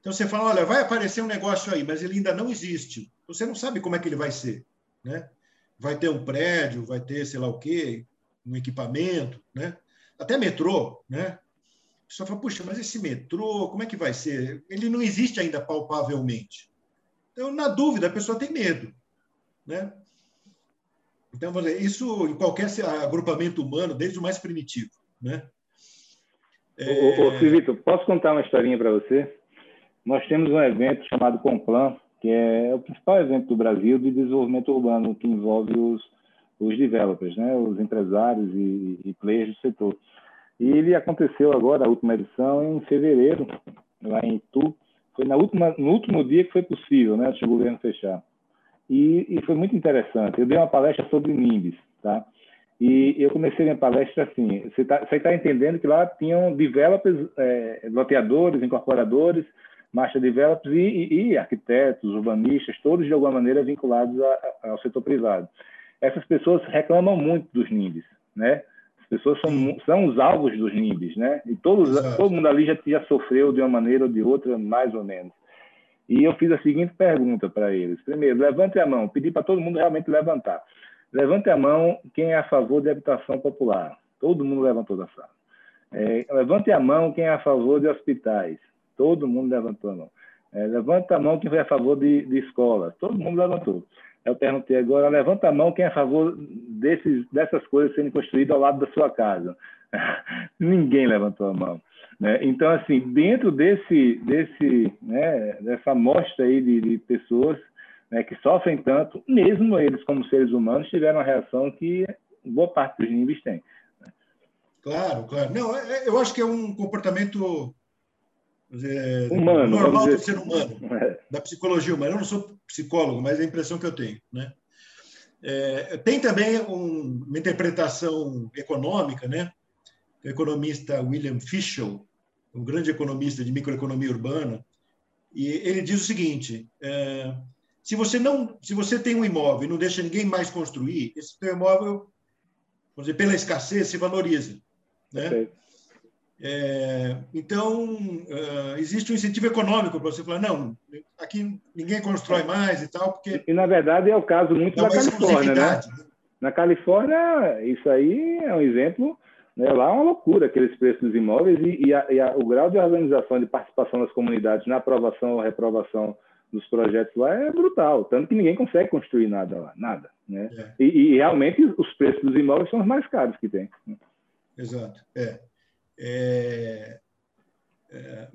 Então você fala, olha, vai aparecer um negócio aí, mas ele ainda não existe. Você não sabe como é que ele vai ser, né? Vai ter um prédio, vai ter sei lá o quê, um equipamento, né? Até metrô, né? Só fala, puxa, mas esse metrô, como é que vai ser? Ele não existe ainda palpavelmente. Então, na dúvida, a pessoa tem medo, né? Então, isso em qualquer agrupamento humano, desde o mais primitivo. Né? É... Ô, ô, Silvito, posso contar uma historinha para você? nós temos um evento chamado Complan, que é o principal evento do Brasil de desenvolvimento urbano, que envolve os, os developers, né, os empresários e, e players do setor. E ele aconteceu agora, a última edição, em fevereiro, lá em Itu. Foi na última, no último dia que foi possível, né, antes do governo fechar. E, e foi muito interessante. Eu dei uma palestra sobre NIMBYs, tá? E eu comecei minha palestra assim: você está tá entendendo que lá tinham developers, é, loteadores, incorporadores, master developers e, e, e, arquitetos, urbanistas, todos de alguma maneira vinculados a, a, ao setor privado. Essas pessoas reclamam muito dos NIMBYs, né? As pessoas são, são os alvos dos NIMBYs, né? E todos, todo mundo ali já, já sofreu de uma maneira ou de outra, mais ou menos. E eu fiz a seguinte pergunta para eles. Primeiro, levante a mão. Pedi para todo mundo realmente levantar. Levante a mão quem é a favor de habitação popular. Todo mundo levantou da sala. É, levante a mão quem é a favor de hospitais. Todo mundo levantou a mão. É, levanta a mão quem é a favor de, de escolas. Todo mundo levantou. Eu perguntei agora, levanta a mão quem é a favor desses, dessas coisas sendo construídas ao lado da sua casa. Ninguém levantou a mão. Né? Então, assim, dentro desse, desse, né, dessa amostra aí de, de pessoas né, que sofrem tanto, mesmo eles como seres humanos tiveram uma reação que boa parte dos níveis tem. Claro, claro. Não, é, é, eu acho que é um comportamento dizer, humano, normal do ser humano, é. da psicologia humana. Eu não sou psicólogo, mas é a impressão que eu tenho. Né? É, tem também um, uma interpretação econômica, né? O economista William Fischel, um grande economista de microeconomia urbana, e ele diz o seguinte: é, se você não, se você tem um imóvel e não deixa ninguém mais construir, esse teu imóvel, dizer, pela escassez, se valoriza, né? É, então, uh, existe um incentivo econômico para você falar, não, aqui ninguém constrói mais e tal, porque... E, na verdade, é o caso muito da Califórnia, né? né? Na Califórnia, isso aí é um exemplo, né? lá é uma loucura aqueles preços dos imóveis e, e, a, e a, o grau de organização de participação das comunidades na aprovação ou reprovação dos projetos lá é brutal, tanto que ninguém consegue construir nada lá, nada. Né? É. E, e, realmente os preços dos imóveis são os mais caros que tem. Exato. É. É, é,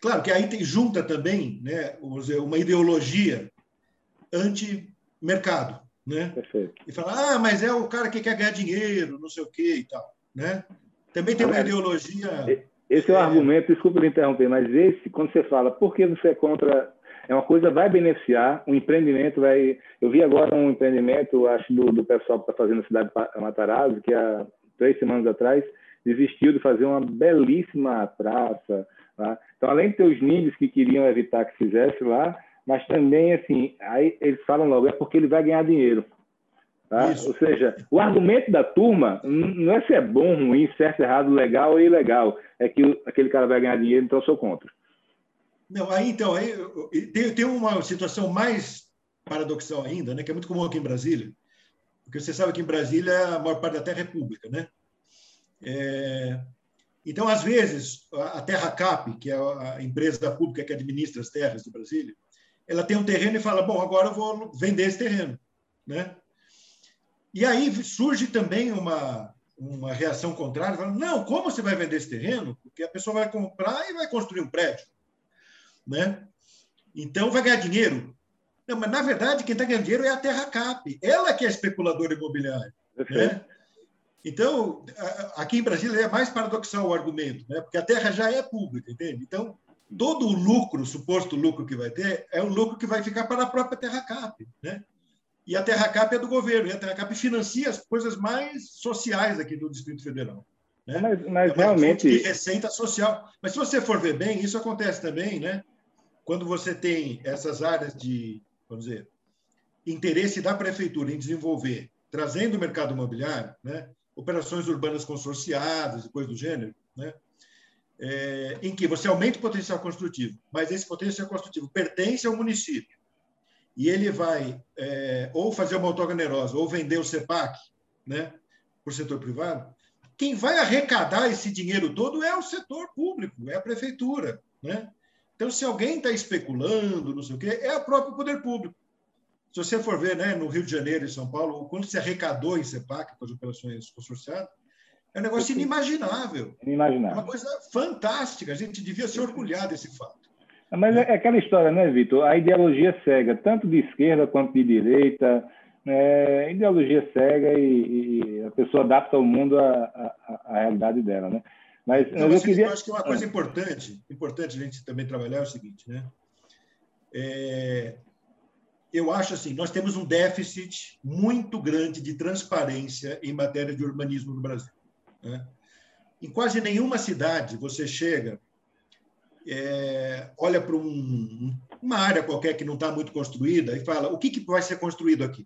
claro que aí tem, junta também né, uma ideologia anti-mercado. Né? Perfeito. E fala, ah, mas é o cara que quer ganhar dinheiro, não sei o quê e tal. Né? Também tem uma ideologia. Esse é o é... argumento, desculpa me interromper, mas esse, quando você fala, por que você é contra. É uma coisa vai beneficiar, um empreendimento vai. Eu vi agora um empreendimento, acho, do, do pessoal que está fazendo a cidade de Matarazzo, que há três semanas atrás desistiu de fazer uma belíssima praça. Tá? Então, além de ter os níveis que queriam evitar que fizesse lá, mas também, assim, aí eles falam logo, é porque ele vai ganhar dinheiro. Tá? Ou seja, o argumento da turma não é se é bom, ruim, certo, errado, legal ou ilegal. É que aquele cara vai ganhar dinheiro, então eu sou contra. Não, aí então, aí, tem, tem uma situação mais paradoxal ainda, né, que é muito comum aqui em Brasília, porque você sabe que em Brasília a maior parte da terra é pública, né? É, então, às vezes, a Terra Cap, que é a empresa pública que administra as terras de Brasília, ela tem um terreno e fala: bom, agora eu vou vender esse terreno, né? E aí surge também uma uma reação contrária, não, como você vai vender esse terreno? Porque a pessoa vai comprar e vai construir um prédio, né? Então vai ganhar dinheiro. Não, mas na verdade quem está ganhando dinheiro é a Terra Cap, ela que é especuladora imobiliária, né? Então, aqui em Brasília é mais paradoxal o argumento, né? porque a terra já é pública, entende? Então, todo o lucro, suposto lucro que vai ter, é um lucro que vai ficar para a própria Terra Cap. Né? E a Terra Cap é do governo, e a Terra Cap financia as coisas mais sociais aqui do Distrito Federal. Né? Mas, mas é realmente. De receita social. Mas se você for ver bem, isso acontece também, né? Quando você tem essas áreas de, vamos dizer, interesse da prefeitura em desenvolver, trazendo o mercado imobiliário, né? Operações urbanas consorciadas e coisas do gênero, né? É, em que você aumenta o potencial construtivo, mas esse potencial construtivo pertence ao município e ele vai é, ou fazer uma autoganerosa ou vender o CEPAC né, para o setor privado, quem vai arrecadar esse dinheiro todo é o setor público, é a prefeitura. Né? Então, se alguém está especulando, não sei o quê, é o próprio poder público. Se você for ver né, no Rio de Janeiro e São Paulo, quando se arrecadou em CEPAC com as operações consorciadas, é um negócio inimaginável. Inimaginável. É uma coisa fantástica. A gente devia se orgulhar desse fato. Mas é aquela história, né, Vitor? A ideologia cega, tanto de esquerda quanto de direita, é, ideologia cega e, e, a pessoa adapta o mundo à, à, à realidade dela, né? Mas, mas eu, queria... eu acho que uma coisa ah. importante, importante a gente também trabalhar é o seguinte, né? É, eu acho assim, nós temos um déficit muito grande de transparência em matéria de urbanismo no Brasil. Né? Em quase nenhuma cidade você chega, é, olha para um, uma área qualquer que não está muito construída e fala o que, que vai ser construído aqui.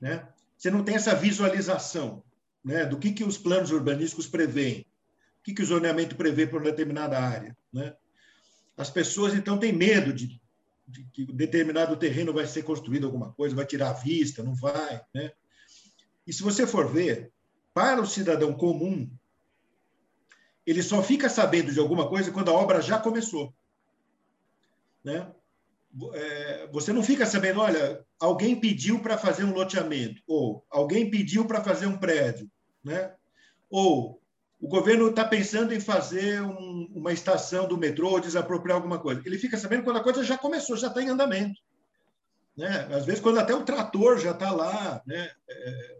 Né? Você não tem essa visualização né, do que, que os planos urbanísticos prevêem, o que, que o zoneamento prevê para uma determinada área. Né? As pessoas, então, têm medo de, de que determinado terreno vai ser construído alguma coisa, vai tirar a vista, não vai. Né? E se você for ver, para o cidadão comum, ele só fica sabendo de alguma coisa quando a obra já começou. Né? É, você não fica sabendo, olha, alguém pediu para fazer um loteamento, ou alguém pediu para fazer um prédio, né? ou o governo está pensando em fazer um, uma estação do metrô ou desapropriar alguma coisa. Ele fica sabendo quando a coisa já começou, já está em andamento. Né? Às vezes, quando até o trator já está lá, né? É,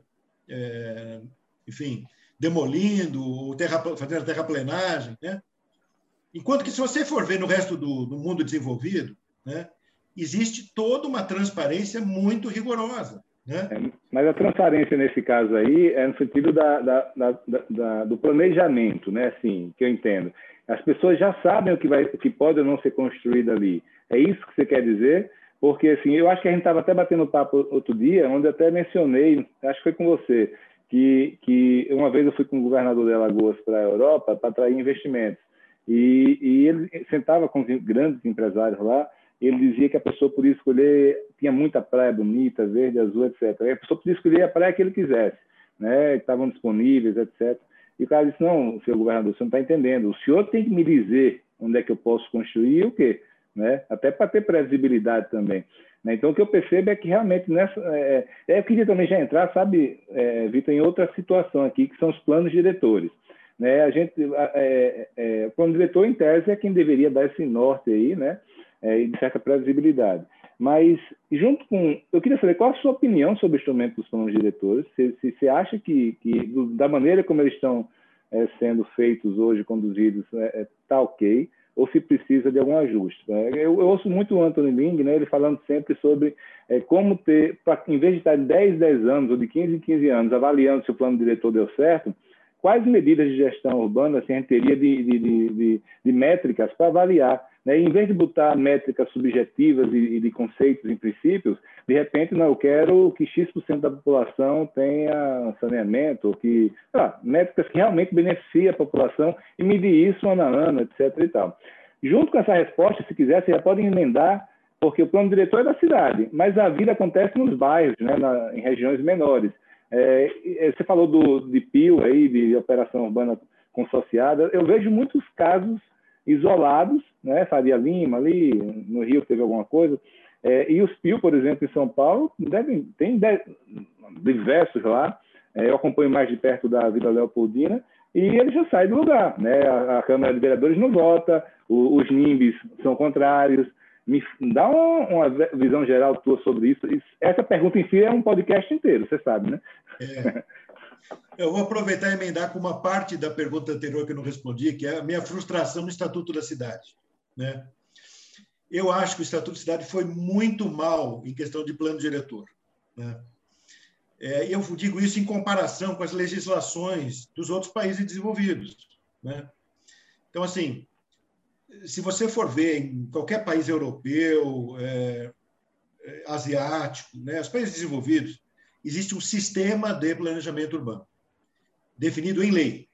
é, enfim, demolindo, terra, fazendo terraplenagem. Né? Enquanto que, se você for ver no resto do, do mundo desenvolvido, né? existe toda uma transparência muito rigorosa. Né? É, mas a transparência nesse caso aí é no sentido da, da, da, do planejamento, né? Assim, que eu entendo. As pessoas já sabem o que, vai, o que pode ou não ser construído ali. É isso que você quer dizer? Porque assim, eu acho que a gente estava até batendo papo outro dia, onde até mencionei, acho que foi com você, que, que uma vez eu fui com o governador de Alagoas para a Europa para atrair investimentos. E, e ele sentava com os grandes empresários lá ele dizia que a pessoa podia escolher, tinha muita praia bonita, verde, azul, etc. E a pessoa podia escolher a praia que ele quisesse, né? estavam disponíveis, etc. E o cara disse, não, senhor governador, você não está entendendo, o senhor tem que me dizer onde é que eu posso construir e o quê? Né? Até para ter previsibilidade também. Né? Então, o que eu percebo é que realmente nessa. É, é, eu queria também já entrar, sabe, é, Vitor, em outra situação aqui, que são os planos diretores. Né? A gente, é, é, o plano diretor, em tese, é quem deveria dar esse norte aí, né? é, e de certa previsibilidade. Mas, junto com. Eu queria saber qual a sua opinião sobre o instrumento dos planos diretores. Se, você acha que, que, da maneira como eles estão é, sendo feitos hoje, conduzidos, está é, é tá ok, ou se precisa de algum ajuste. Né? Eu, eu, ouço muito o Anthony Ling, né, ele falando sempre sobre é, como ter, pra, em vez de estar de 10, 10 anos, ou de 15 em 15 anos, avaliando se o plano diretor deu certo, quais medidas de gestão urbana assim, a gente teria de, de, de, de métricas para avaliar né? Em vez de botar métricas subjetivas e, e, de conceitos em princípios, de repente, não, eu quero que X% da população tenha saneamento, ou que, lá, métricas que realmente beneficiem a população e medir isso ano a ano, etc. E tal. Junto com essa resposta, se quiser, você já pode emendar, porque o plano diretor é da cidade, mas a vida acontece nos bairros, né, na, em regiões menores. É, você falou do, de PIO, aí, de operação urbana consorciada, eu vejo muitos casos isolados, né? Faria Lima ali, no Rio teve alguma coisa, é, e os PIO, por exemplo, em São Paulo, devem, tem diversos lá, é, eu acompanho mais de perto da Vila Leopoldina, e ele já sai do lugar, né? A, a Câmara de Vereadores não vota, o, os NIMBs são contrários, me dá uma, uma, visão geral tua sobre isso. Essa pergunta em si é um podcast inteiro, você sabe, né? É. Eu vou aproveitar e emendar com uma parte da pergunta anterior que eu não respondi, que é a minha frustração no Estatuto da Cidade. Né? Eu acho que o Estatuto da Cidade foi muito mal em questão de plano diretor. Né? É, eu digo isso em comparação com as legislações dos outros países desenvolvidos. Né? Então, assim, se você for ver em qualquer país europeu, é, é asiático, né, os países desenvolvidos, existe um sistema de planejamento urbano, definido em lei.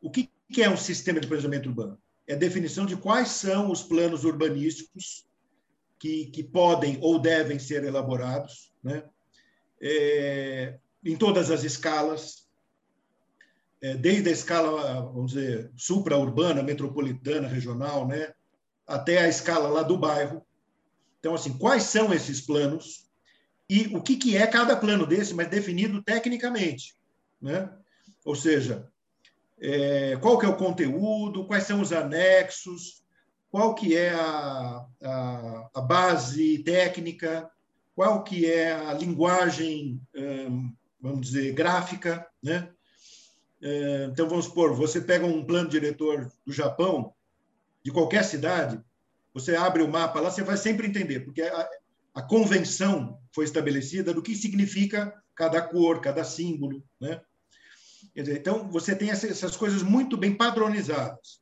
O que é um sistema de planejamento urbano? É a definição de quais são os planos urbanísticos que, que podem ou devem ser elaborados, né? É, em todas as escalas, desde a escala, vamos dizer, supra-urbana, metropolitana, regional, né? até a escala lá do bairro. Então, assim, quais são esses planos? e o que, que é cada plano desse, mas definido tecnicamente. Né? Ou seja, é, qual que é o conteúdo, quais são os anexos, qual que é a, a, a base técnica, qual que é a linguagem, vamos dizer, gráfica, né? Então, vamos supor, você pega um plano diretor do Japão, de qualquer cidade, você abre o mapa lá, você vai sempre entender, porque a, a convenção foi estabelecida do que significa cada cor, cada símbolo, né? Dizer, então, você tem essas coisas muito bem padronizadas.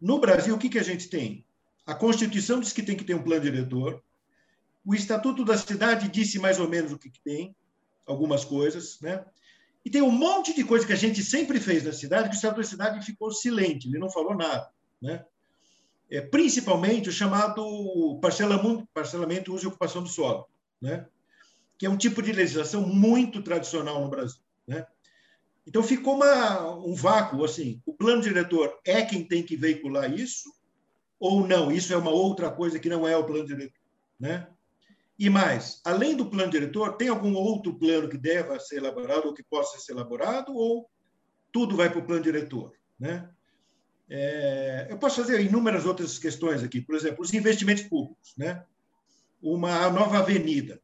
No Brasil, o que, que a gente tem? A Constituição diz que tem que ter um plano diretor, o Estatuto da Cidade disse mais ou menos o que, que tem, algumas coisas, né? E tem um monte de coisa que a gente sempre fez na cidade, que o Estatuto da Cidade ficou silente, ele não falou nada, né? É, principalmente o chamado parcelamento, parcelamento, uso e ocupação do solo, né? que é um tipo de legislação muito tradicional no Brasil. Né? Então ficou uma, um vácuo assim. O plano diretor é quem tem que veicular isso ou não? Isso é uma outra coisa que não é o plano diretor, né? E mais, além do plano diretor, tem algum outro plano que deva ser elaborado ou que possa ser elaborado ou tudo vai para o plano diretor, né? É, eu posso fazer inúmeras outras questões aqui, por exemplo, os investimentos públicos, né? Uma nova avenida,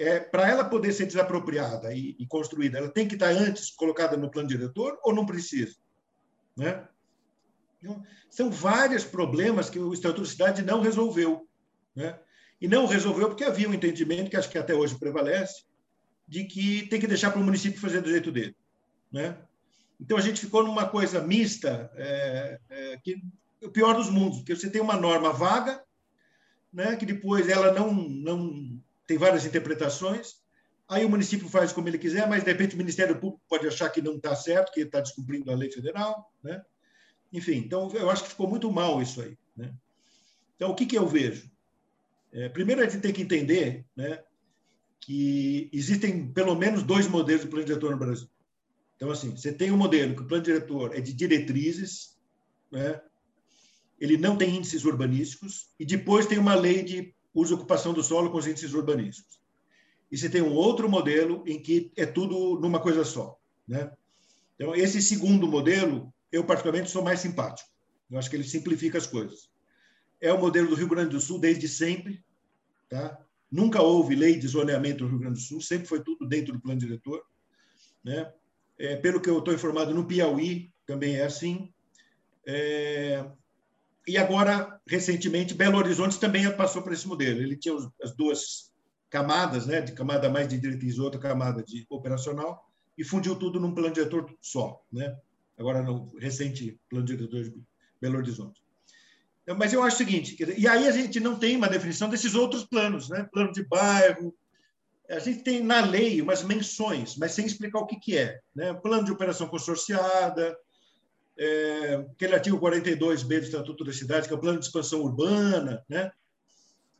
é, para ela poder ser desapropriada e, e, construída, ela tem que estar antes colocada no plano diretor ou não precisa? Né? Então, são vários problemas que o Estatuto de Cidade não resolveu. Né? E não resolveu porque havia um entendimento, que acho que até hoje prevalece, de que tem que deixar para o município fazer do jeito dele. Né? Então, a gente ficou numa coisa mista, é, é, que o pior dos mundos, porque você tem uma norma vaga, né, que depois ela não, não tem várias interpretações. Aí o município faz como ele quiser, mas de repente o Ministério Público pode achar que não está certo, que está descumprindo a lei federal, né? Enfim, então eu acho que ficou muito mal isso aí, né? Então o que que eu vejo? É, primeiro a gente tem que entender, né, que existem pelo menos dois modelos de plano diretor no Brasil. Então assim, você tem um modelo que o plano diretor é de diretrizes, né? Ele não tem índices urbanísticos e depois tem uma lei de uso e ocupação do solo com os índices urbanísticos. E você tem um outro modelo em que é tudo numa coisa só. Né? Então, esse segundo modelo, eu particularmente sou mais simpático. Eu acho que ele simplifica as coisas. É o modelo do Rio Grande do Sul desde sempre. Tá? Nunca houve lei de zoneamento no Rio Grande do Sul, sempre foi tudo dentro do plano diretor. Né? É, pelo que eu estou informado, no Piauí também é assim. É, e agora, recentemente, Belo Horizonte também passou por esse modelo. Ele tinha as duas camadas, né, de camada mais de diretriz outra camada de operacional, e fundiu tudo num plano diretor só, né? Agora no recente plano diretor de Belo Horizonte. Então, mas eu acho o seguinte, e aí a gente não tem uma definição desses outros planos, né? Plano de bairro, a gente tem na lei umas menções, mas sem explicar o que, que é, né? Plano de operação consorciada, é, aquele artigo 42b do Estatuto da Cidade, que é o Plano de Expansão Urbana, né?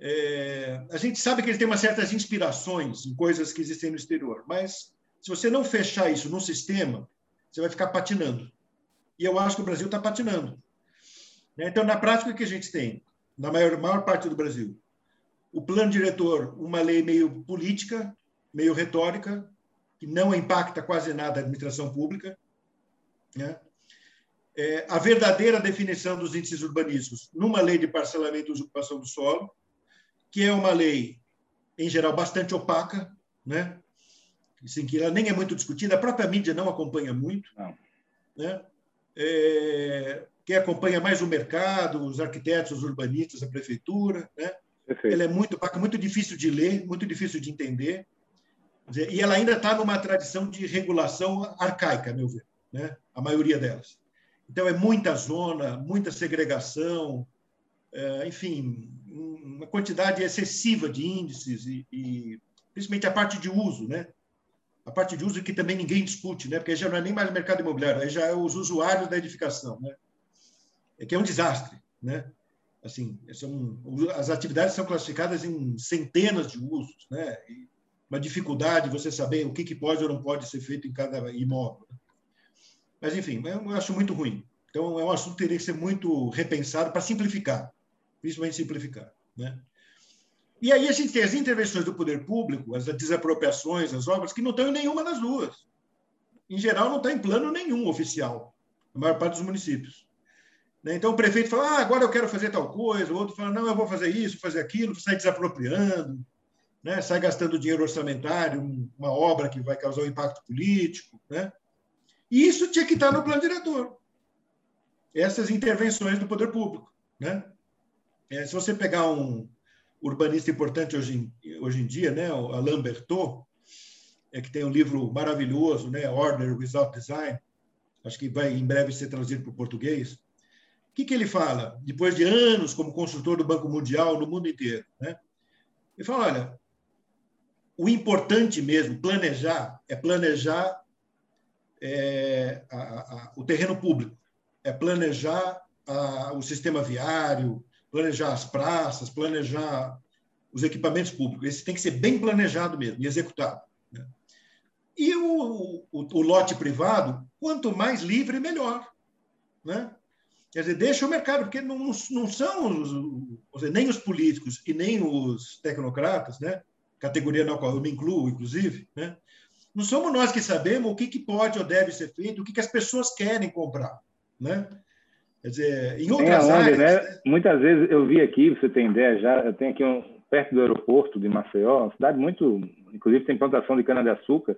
É, a gente sabe que ele tem umas certas inspirações em coisas que existem no exterior, mas se você não fechar isso no sistema, você vai ficar patinando. E eu acho que o Brasil está patinando. Né? Então, na prática, o que a gente tem? Na maior, maior parte do Brasil, o plano diretor, uma lei meio política, meio retórica, que não impacta quase nada a administração pública, né? é, a verdadeira definição dos índices urbanísticos numa lei de parcelamento e ocupação do solo, que é uma lei, em geral, bastante opaca, né? Assim, que ela nem é muito discutida, a própria mídia não acompanha muito, não. né? É, quem acompanha mais o mercado, os arquitetos, os urbanistas, a prefeitura, né? Ela é muito opaca, muito difícil de ler, muito difícil de entender, e ela ainda está numa tradição de regulação arcaica, a meu ver, né? A maioria delas. Então, é muita zona, muita segregação, é, enfim, uma quantidade excessiva de índices e, e, principalmente a parte de uso, né? A parte de uso que também ninguém discute, né? Porque já não é nem mais mercado imobiliário, já é os usuários da edificação, né? É que é um desastre, né? Assim, são, as atividades são classificadas em centenas de usos, né? E uma dificuldade você saber o que, que pode ou não pode ser feito em cada imóvel. Né? Mas, enfim, eu acho muito ruim. Então, é um assunto que teria que ser muito repensado para simplificar, principalmente simplificar. Né? E aí a gente tem as intervenções do poder público, as desapropriações, as obras, que não estão em nenhuma das duas. Em geral, não está em plano nenhum oficial, na maior parte dos municípios. Né? Então o prefeito fala, ah, agora eu quero fazer tal coisa, o outro fala, não, eu vou fazer isso, fazer aquilo, sai desapropriando, né? sai gastando dinheiro orçamentário, uma obra que vai causar um impacto político. Né? E isso tinha que estar no plano diretor. Essas intervenções do poder público. Né? É, se você pegar um urbanista importante hoje em, hoje em dia, né, o Alain Bertot, é, que tem um livro maravilhoso, né, Order Without Design, acho que vai em breve ser traduzido para o português. Que, que ele fala? Depois de anos como consultor do Banco Mundial no mundo inteiro, né? Ele fala, olha, o importante mesmo, planejar, é planejar é, a, a, o terreno público, é planejar a, o sistema viário, planejar as praças, planejar os equipamentos públicos. Esse tem que ser bem planejado mesmo e executado. Né? E o, o, o, lote privado, quanto mais livre, melhor. Né? Quer dizer, deixa o mercado, porque não, não são os, nem os políticos e nem os tecnocratas, né? categoria na qual eu me incluo, inclusive, né? não somos nós que sabemos o que, que pode ou deve ser feito, o que, que as pessoas querem comprar. Né? Quer dizer, em outras onde, áreas... Né? né? Muitas vezes eu vi aqui, você tem ideia já, eu tenho aqui um, perto do aeroporto de Maceió, uma cidade muito... Inclusive tem plantação de cana-de-açúcar.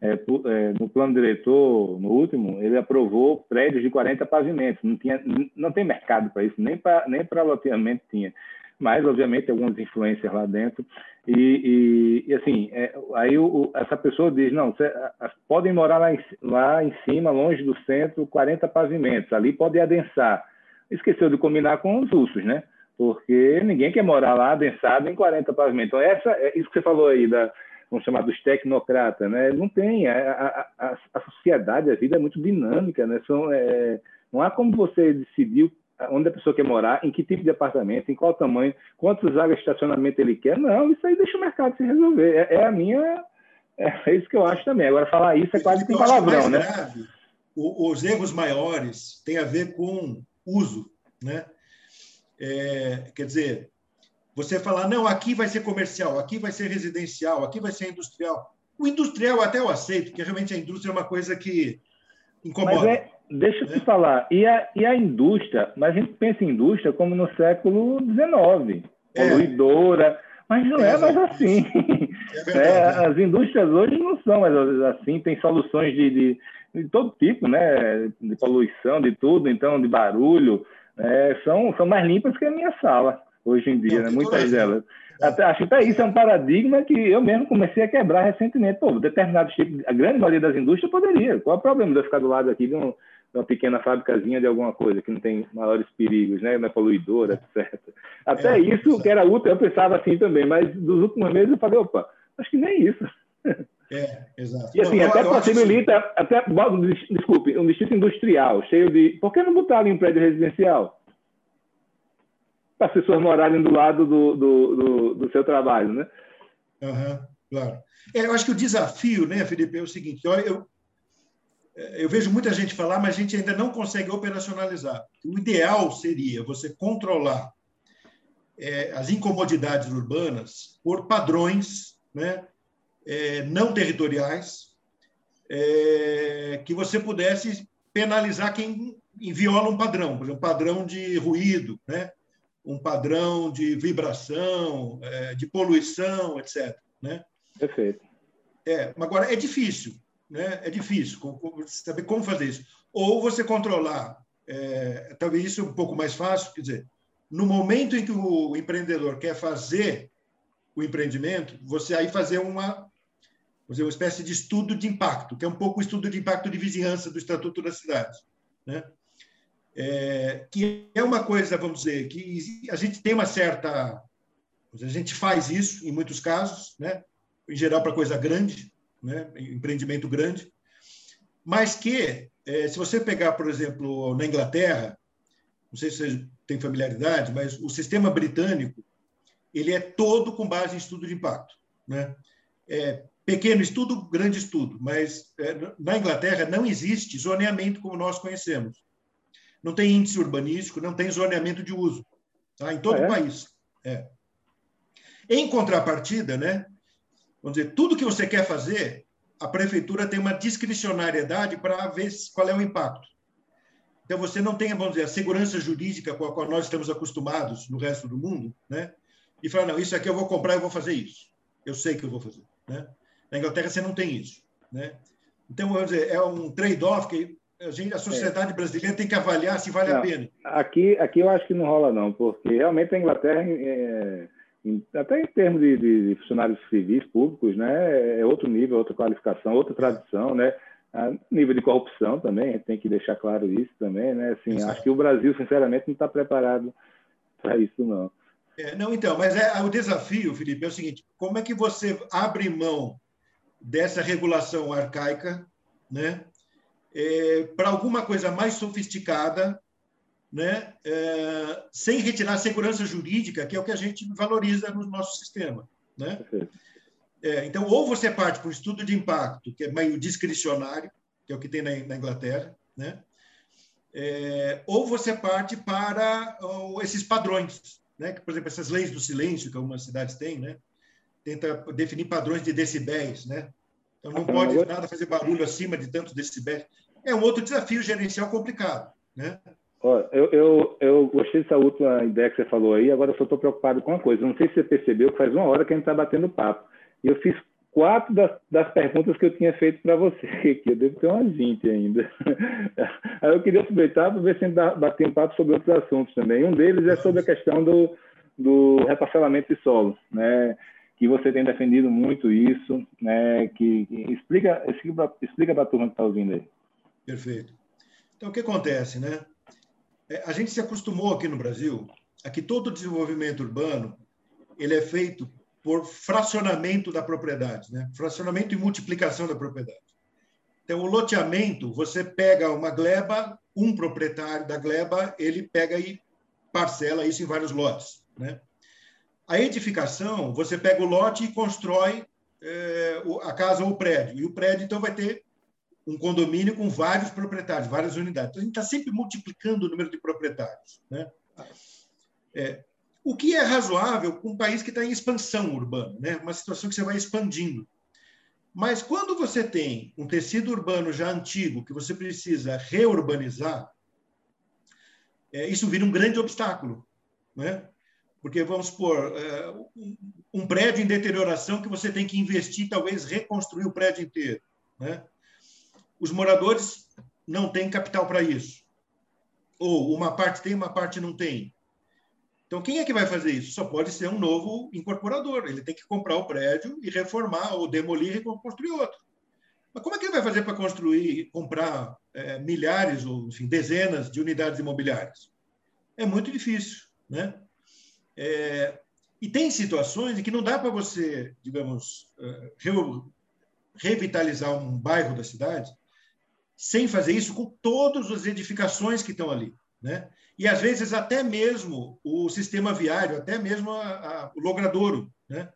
É, é, no plano diretor, no último, ele aprovou prédios de 40 pavimentos. Não, tinha, não tem mercado para isso, nem para nem loteamento tinha. Mas obviamente algumas influências lá dentro. E, e, e assim é, aí o, essa pessoa diz não cê, podem morar lá em, lá em cima longe do centro 40 pavimentos. Ali pode adensar. Esqueceu de combinar com os ursos né? Porque ninguém quer morar lá adensado em 40 pavimentos. Então essa é isso que você falou aí da vamos chamar dos tecnocratas né não tem a, a, a sociedade a vida é muito dinâmica né são é, não há como você decidir onde a pessoa quer morar, em que tipo de apartamento, em qual tamanho, quantas vagas de estacionamento ele quer. Não, isso aí deixa o mercado se resolver. É, é a minha. É, isso que eu acho também. Agora, falar isso é quase que um palavrão, né? Grave, os erros maiores têm a ver com uso, né? É, quer dizer, você falar, não, aqui vai ser comercial, aqui vai ser residencial, aqui vai ser industrial. O industrial até eu aceito, porque realmente a indústria é uma coisa que incomoda. Mas é, Deixa eu te falar, e a, e a indústria, mas a gente pensa em indústria como no século XIX, é. poluidora, mas não é, é mais assim. É, é as indústrias hoje não são mais assim, tem soluções de, de, de, todo tipo, né? De poluição, de tudo, então, de barulho, é, são, são mais limpas que a minha sala hoje em dia, não, né? muitas delas. Até, acho que até isso é um paradigma que eu mesmo comecei a quebrar recentemente. Pô, determinados tipos, a grande maioria das indústrias poderia. Qual é o problema de eu ficar do lado aqui de um, uma pequena fábricazinha de alguma coisa que não tem maiores perigos, né? Não é poluidora, etc. Até é, isso, que era útil, eu pensava assim também, mas dos últimos meses eu falei, opa, acho que nem isso. É, exato. E assim, até possibilita, até, desculpe, um distrito industrial cheio de. Por que não botar ali um prédio residencial? Para as pessoas morarem do lado do, do, do, do seu trabalho, né? Uhum, claro. É, eu acho que o desafio, né, Felipe, é o seguinte: eu, eu, eu vejo muita gente falar, mas a gente ainda não consegue operacionalizar. O ideal seria você controlar é, as incomodidades urbanas por padrões né, é, não territoriais, é, que você pudesse penalizar quem viola um padrão, por exemplo, um padrão de ruído, né, um padrão de vibração, é, de poluição, etc. Né? Perfeito. É, agora, é difícil né? é difícil saber como fazer isso. Ou você controlar, é, talvez isso é um pouco mais fácil, quer dizer, no momento em que o empreendedor quer fazer o empreendimento, você aí fazer uma, dizer, uma espécie de estudo de impacto, que é um pouco o estudo de impacto de vizinhança do Estatuto da Cidade. Né? É, que é uma coisa, vamos dizer, que a gente tem uma certa. A gente faz isso em muitos casos, né? em geral para coisa grande, né? empreendimento grande, mas que, é, se você pegar, por exemplo, na Inglaterra, não sei se você tem familiaridade, mas o sistema britânico ele é todo com base em estudo de impacto. Né? É, pequeno estudo, grande estudo, mas é, na Inglaterra não existe zoneamento como nós conhecemos. Não tem índice urbanístico, não tem zoneamento de uso, tá? em todo ah, é? o país. É. Em contrapartida, né, Vamos dizer, tudo que você quer fazer, a prefeitura tem uma discricionariedade para ver qual é o impacto. Então, você não tem, vamos dizer, a segurança jurídica com a qual nós estamos acostumados no resto do mundo, né? e falar, não, isso aqui eu vou comprar, eu vou fazer isso. Eu sei que eu vou fazer. Né? Na Inglaterra, você não tem isso. Né? Então, vamos dizer, é um trade-off que a, gente, a sociedade é. brasileira tem que avaliar se vale não, a pena. Aqui, aqui eu acho que não rola, não, porque realmente a Inglaterra, é, até em termos de, de, funcionários civis públicos, né, é outro nível, outra qualificação, outra tradição, né? A nível de corrupção também, a gente tem que deixar claro isso também, né? Assim, acho que o Brasil, sinceramente, não está preparado para isso, não. É, não, então, mas é, o desafio, Felipe, é o seguinte: como é que você abre mão dessa regulação arcaica, né, é, para alguma coisa mais sofisticada, né, é, sem retirar a segurança jurídica, que é o que a gente valoriza no nosso sistema, né? É, então, ou você parte para o estudo de impacto, que é meio discricionário, que é o que tem na, na Inglaterra, né? É, ou você parte para oh, esses padrões, né? Por exemplo, essas leis do silêncio que algumas cidades têm, né? Tenta definir padrões de decibéis, né? Então não pode nada fazer barulho acima de tantos decibéis. É um outro desafio gerencial complicado, né? eu, eu, eu gostei dessa última ideia que você falou aí, agora eu só estou preocupado com uma coisa. Não sei se você percebeu que faz uma hora que a gente está batendo papo. E eu fiz quatro das, das perguntas que eu tinha feito para você aqui. Eu devo ter umas 20 ainda. Aí eu queria aproveitar para ver se gente bater um papo sobre outros assuntos também. Um deles é sobre a questão do, do reparcelamento de solo, né? que você tem defendido muito isso, né? que, que explica, explica, explica para a turma que está ouvindo aí. Perfeito. Então, o que acontece? Né? É, a gente se acostumou aqui no Brasil a que todo desenvolvimento urbano ele é feito por fracionamento da propriedade, né? fracionamento e multiplicação da propriedade. Então, o loteamento, você pega uma gleba, um proprietário da gleba, ele pega e parcela isso em vários lotes. Né? A edificação, você pega o lote e constrói é, a casa ou o prédio. E o prédio, então, vai ter um condomínio com vários proprietários, várias unidades. Então, a gente está sempre multiplicando o número de proprietários. Né? É, o que é razoável com um país que está em expansão urbana, né? uma situação que você vai expandindo. Mas quando você tem um tecido urbano já antigo, que você precisa reurbanizar, é, isso vira um grande obstáculo. Né? Porque, vamos supor, é, um, prédio em deterioração que você tem que investir, talvez reconstruir o prédio inteiro. Né? Os moradores não têm capital para isso. Ou uma parte tem, uma parte não tem. Então, quem é que vai fazer isso? Só pode ser um novo incorporador. Ele tem que comprar o prédio e reformar, ou demolir e construir outro. Mas como é que ele vai fazer para construir, comprar é, milhares ou enfim, dezenas de unidades imobiliárias? É muito difícil, né? É, e tem situações em que não dá para você, digamos, é, re, revitalizar um bairro da cidade sem fazer isso com todas as edificações que estão ali. Né? E, às vezes, até mesmo o sistema viário, até mesmo a, a, o logradouro. Né?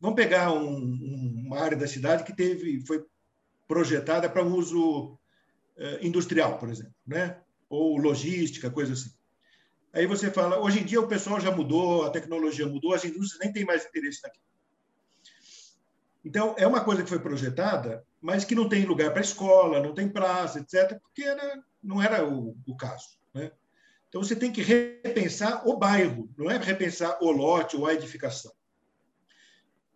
Vamos pegar um, uma área da cidade que teve, foi projetada para uso uh, industrial, por exemplo, né? ou logística, coisa assim. Aí você fala, hoje em dia o pessoal já mudou, a tecnologia mudou, as indústrias nem têm mais interesse naquilo. Então, é uma coisa que foi projetada, mas que não tem lugar para escola, não tem praça, etc., porque era, não era o, o caso. Né? Então, você tem que repensar o bairro, não é repensar o lote ou a edificação.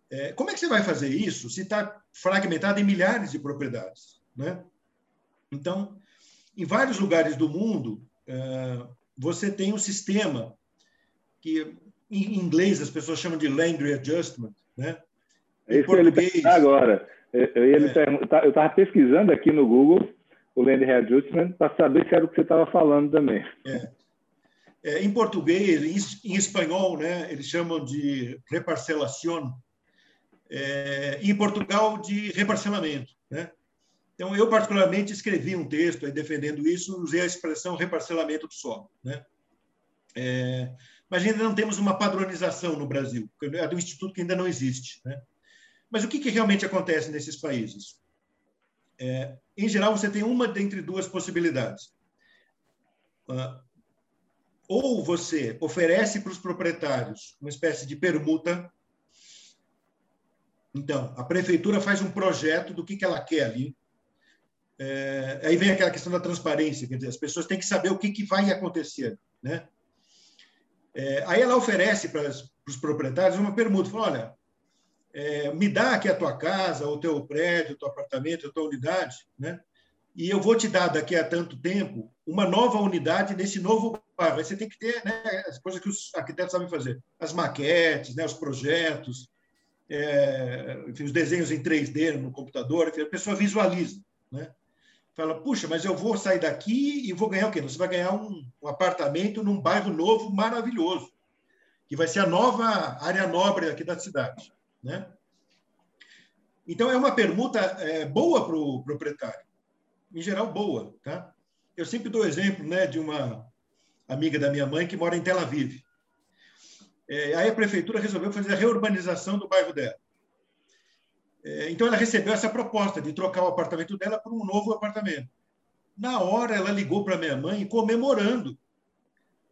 É, como é que você vai fazer isso se está fragmentado em milhares de propriedades? Né? Então, em vários lugares do mundo, é, você tem um sistema que, em inglês, as pessoas chamam de land readjustment. Né? Esse português, agora. Eu ia é. eu estava pesquisando aqui no Google o Land Readjustment para saber se era o que você estava falando também. É. É, em português, em, em, espanhol, né, eles chamam de reparcelação. É, em Portugal, de reparcelamento. Né? Então, eu, particularmente, escrevi um texto aí defendendo isso, usei a expressão reparcelamento do solo. Né? É, mas ainda não temos uma padronização no Brasil, é do Instituto que ainda não existe. Né? Mas o que, que realmente acontece nesses países? É, em geral, você tem uma dentre duas possibilidades. Uh, ou você oferece para os proprietários uma espécie de permuta. Então, a prefeitura faz um projeto do que, que ela quer ali. É, aí vem aquela questão da transparência, quer dizer, as pessoas têm que saber o que, que vai acontecer. Né? É, aí ela oferece para os proprietários uma permuta, fala, olha, é, me dá aqui a tua casa, o teu prédio, o teu apartamento, a tua unidade, né? e eu vou te dar daqui a tanto tempo uma nova unidade nesse novo bairro. Você tem que ter né, as coisas que os arquitetos sabem fazer, as maquetes, né, os projetos, é, enfim, os desenhos em 3D no computador, enfim, a pessoa visualiza. Né? Fala, puxa, mas eu vou sair daqui e vou ganhar o quê? Você vai ganhar um, um apartamento num bairro novo, maravilhoso, que vai ser a nova área nobre aqui da cidade. Né? Então, é uma permuta é, boa para o proprietário em geral, boa. Tá? Eu sempre dou exemplo né, de uma amiga da minha mãe que mora em Tel Aviv. É, aí a prefeitura resolveu fazer a reurbanização do bairro dela. É, então, ela recebeu essa proposta de trocar o apartamento dela por um novo apartamento. Na hora, ela ligou para minha mãe comemorando.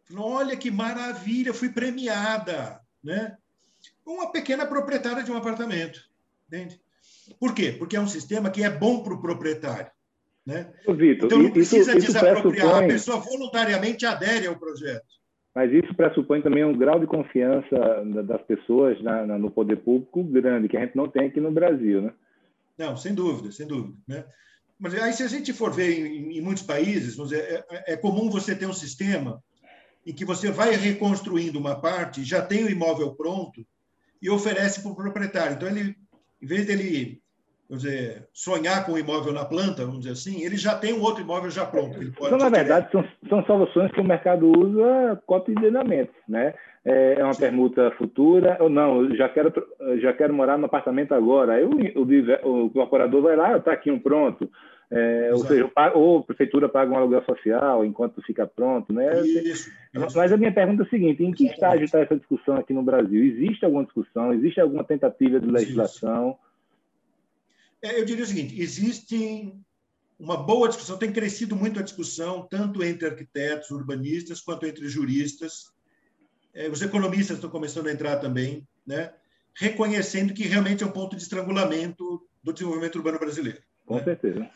Falou, olha que maravilha, fui premiada. Né? Uma pequena proprietária de um apartamento. Entende? Por quê? Porque é um sistema que é bom para o proprietário. Né? Vitor, então não precisa isso, isso desapropriar, pressupõe... a pessoa voluntariamente adere ao projeto. Mas isso pressupõe também um grau de confiança das pessoas na, na, no poder público grande, que a gente não tem aqui no Brasil, né? Não, sem dúvida, sem dúvida. Né? Mas aí, se a gente for ver em, em muitos países, dizer, é, é, comum você ter um sistema em que você vai reconstruindo uma parte, já tem o imóvel pronto e oferece para o proprietário. Então, ele, em vez dele dizer, sonhar com o imóvel na planta, vamos dizer assim, ele já tem um outro imóvel já pronto. então, na verdade, são, são soluções que o mercado usa cotidianamente, né? É, é uma permuta futura, ou não, já quero, já quero morar no apartamento agora. Aí o, o, o vai lá, está aqui um pronto. É, ou seja, ou a prefeitura paga um aluguel social enquanto fica pronto, né? Isso, isso. Mas a minha pergunta é a seguinte: em que estágio está essa discussão aqui no Brasil? Existe alguma discussão? Existe alguma tentativa de legislação? É, eu diria o seguinte: existe uma boa discussão, tem crescido muito a discussão, tanto entre arquitetos, urbanistas, quanto entre juristas. É, os economistas estão começando a entrar também, né? reconhecendo que realmente é um ponto de estrangulamento do desenvolvimento urbano brasileiro. Com né? certeza.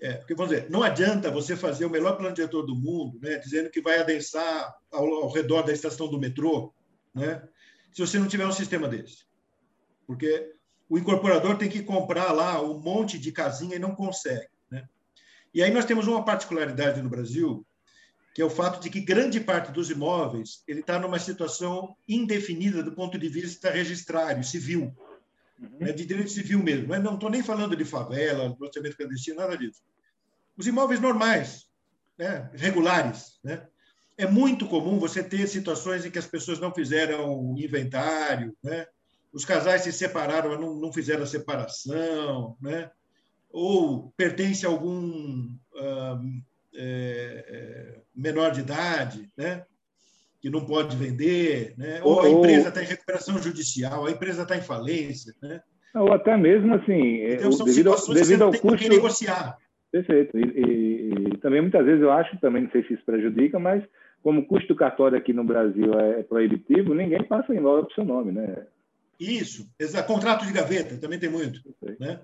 É, porque, vamos dizer, não adianta você fazer o melhor plano diretor do mundo, né, dizendo que vai adensar ao, ao redor da estação do metrô, né, se você não tiver um sistema desse. Porque o incorporador tem que comprar lá um monte de casinha e não consegue. Né? E aí nós temos uma particularidade no Brasil, que é o fato de que grande parte dos imóveis ele está numa situação indefinida do ponto de vista registrário, civil, uhum. né? de direito civil mesmo. Mas não estou nem falando de favela, loteamento clandestino, nada disso. Os imóveis normais, né? regulares, né? É muito comum você ter situações em que as pessoas não fizeram inventário, né? os casais se separaram, não, não fizeram a separação, né? ou pertence a algum ah, é, menor de idade, né? Que não pode vender, né? ou, ou a empresa está em recuperação judicial, a empresa está em falência. Né? Ou até mesmo assim, é, então, são devido, devido ao custo. Que negociar. Perfeito. E, e, e, também muitas vezes eu acho, também não sei se isso prejudica, mas como o custo do cartório aqui no Brasil é proibitivo, ninguém passa imóvel para o seu nome, né? Isso, exato. contrato de gaveta, também tem muito. Né?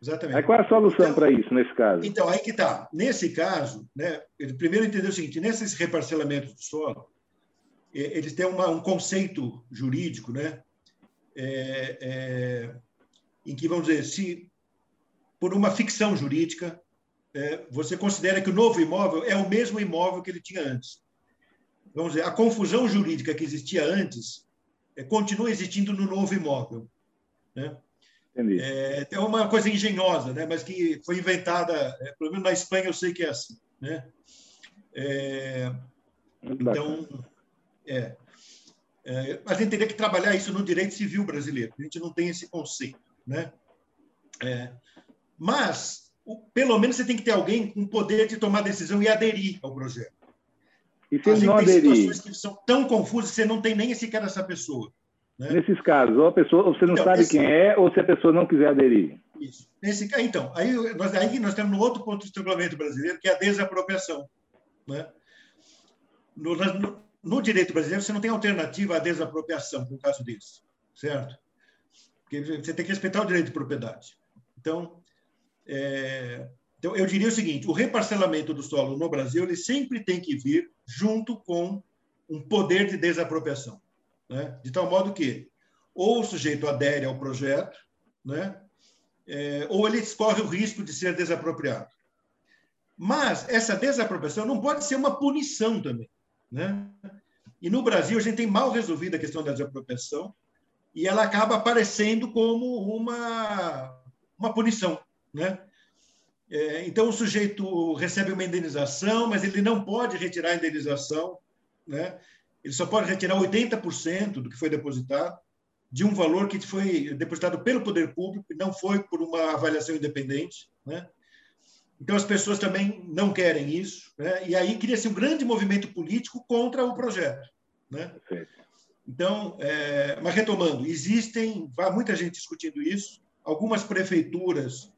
Exatamente. Aí qual é a solução então, para isso, nesse caso? Então, aí que está. Nesse caso, né, primeiro entendeu o seguinte: nesses reparcelamentos do solo, eles têm uma, um conceito jurídico, né, é, é, em que, vamos dizer, se por uma ficção jurídica, é, você considera que o novo imóvel é o mesmo imóvel que ele tinha antes. Vamos dizer, a confusão jurídica que existia antes é, continua existindo no novo imóvel. Né? É, é uma coisa engenhosa, né? mas que foi inventada, é, pelo menos na Espanha eu sei que é assim. Né? É, então, é, é, a gente teria que trabalhar isso no direito civil brasileiro, a gente não tem esse conceito. Né? É, mas, o, pelo menos, você tem que ter alguém com poder de tomar decisão e aderir ao projeto. E se ele não aderir? situações que são tão confusas, você não tem nem sequer essa pessoa. Né? Nesses casos, ou a pessoa, ou você não então, sabe esse... quem é, ou se a pessoa não quiser aderir. Isso. Nesse, então, aí nós, aí nós temos um outro ponto de estrangulamento brasileiro, que é a desapropriação. Né? No, no, no, direito brasileiro, você não tem alternativa à desapropriação, no caso desse, certo? Porque você tem que respeitar o direito de propriedade. Então, é, Então, eu diria o seguinte: o reparcelamento do solo no Brasil ele sempre tem que vir junto com um poder de desapropriação, né? de tal modo que ou o sujeito adere ao projeto, né? É, ou ele corre o risco de ser desapropriado. Mas essa desapropriação não pode ser uma punição também. Né? E no Brasil, a gente tem mal resolvido a questão da desapropriação e ela acaba aparecendo como uma, uma punição. Né? É, então, o sujeito recebe uma indenização, mas ele não pode retirar a indenização, né? ele só pode retirar 80% do que foi depositado de um valor que foi depositado pelo poder público, não foi por uma avaliação independente, né? Então as pessoas também não querem isso, né? E aí cria-se um grande movimento político contra o projeto, né? Então, é, mas retomando, existem, há muita gente discutindo isso. Algumas prefeituras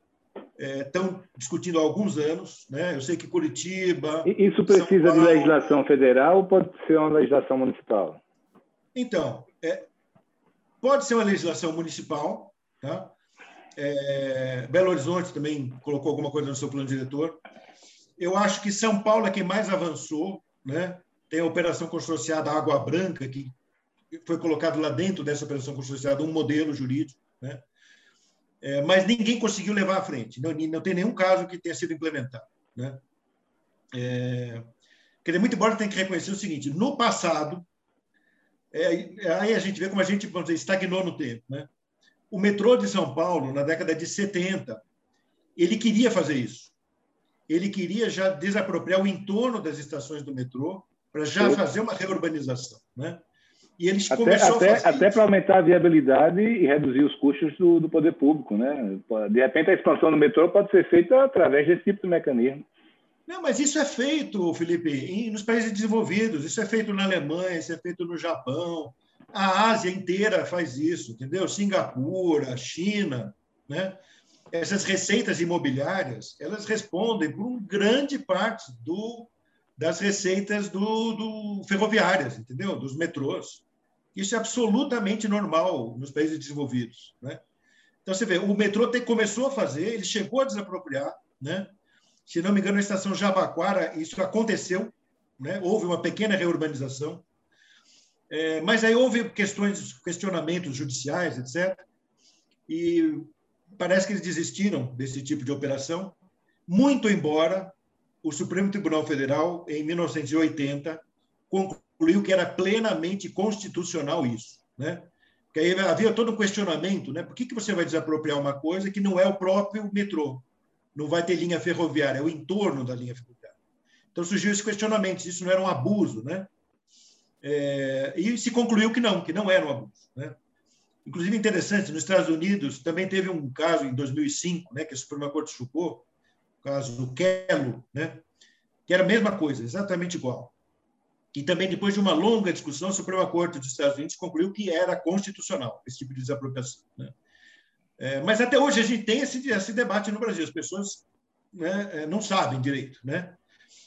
estão é, discutindo há alguns anos, né? Eu sei que Curitiba. Isso precisa Paulo, de legislação federal ou pode ser uma legislação municipal? Então, é, Pode ser uma legislação municipal, tá? É, Belo Horizonte também colocou alguma coisa no seu plano diretor. Eu acho que São Paulo é quem mais avançou, né? Tem a operação consorciada Água Branca, que foi colocado lá dentro dessa operação consorciada um modelo jurídico, né? É, mas ninguém conseguiu levar à frente. Não, não tem nenhum caso que tenha sido implementado, né? É, quer dizer, muito embora tenha que reconhecer o seguinte: no passado, é, aí a gente vê como a gente dizer, estagnou no tempo. Né? O metrô de São Paulo, na década de 70, ele queria fazer isso. Ele queria já desapropriar o entorno das estações do metrô para já fazer uma reurbanização. Né? E eles até, até, a fazer Até para aumentar a viabilidade e reduzir os custos do, do poder público. Né? De repente, a expansão do metrô pode ser feita através desse tipo de mecanismo. Não, mas isso é feito, Felipe, nos países desenvolvidos. Isso é feito na Alemanha, isso é feito no Japão. A Ásia inteira faz isso, entendeu? Singapura, China, né? Essas receitas imobiliárias, elas respondem por uma grande parte do, das receitas do, do ferroviárias, entendeu? Dos metrôs. Isso é absolutamente normal nos países desenvolvidos, né? Então você vê, o metrô te, começou a fazer, ele chegou a desapropriar, né? Se não me engano, na estação Jabaquara, isso aconteceu, né? houve uma pequena reurbanização, é, mas aí houve questões, questionamentos judiciais, etc. E parece que eles desistiram desse tipo de operação, muito embora o Supremo Tribunal Federal, em 1980, concluiu que era plenamente constitucional isso, né? Porque aí havia todo um questionamento, né? Por que, que você vai desapropriar uma coisa que não é o próprio metrô? não vai ter linha ferroviária, é o entorno da linha ferroviária. Então surgiu esse questionamento, isso não era um abuso, né? É, e se concluiu que não, que não era um abuso, né? Inclusive interessante, nos Estados Unidos também teve um caso em 2005, né, que a Suprema Corte chocou, o caso do Kello, né, que era a mesma coisa, exatamente igual. E também depois de uma longa discussão, a Suprema Corte dos Estados Unidos concluiu que era constitucional esse tipo de desapropriação, né? É, mas até hoje a gente tem esse, esse debate no Brasil, as pessoas né, é, não sabem direito, né?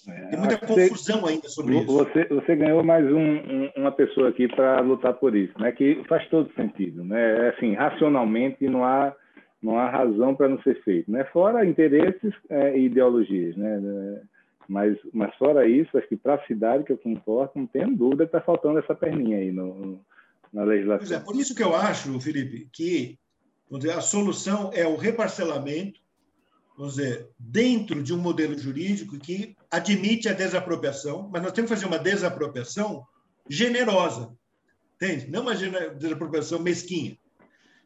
Tem muita confusão ainda sobre isso. Você, você ganhou mais um, um, uma pessoa aqui para lutar por isso, né? Que faz todo sentido, né? É assim, racionalmente não há não há razão para não ser feito, né? Fora interesses é, e ideologias, né? Mas, mas fora isso, acho que para a cidade que eu concordo, não tenho dúvida que está faltando essa perninha aí no, na legislação. Pois é, por isso que eu acho, Felipe, que dizer, a solução é o reparcelamento, vamos dizer, dentro de um modelo jurídico que admite a desapropriação, mas nós temos que fazer uma desapropriação generosa, entende? Não uma desapropriação mesquinha.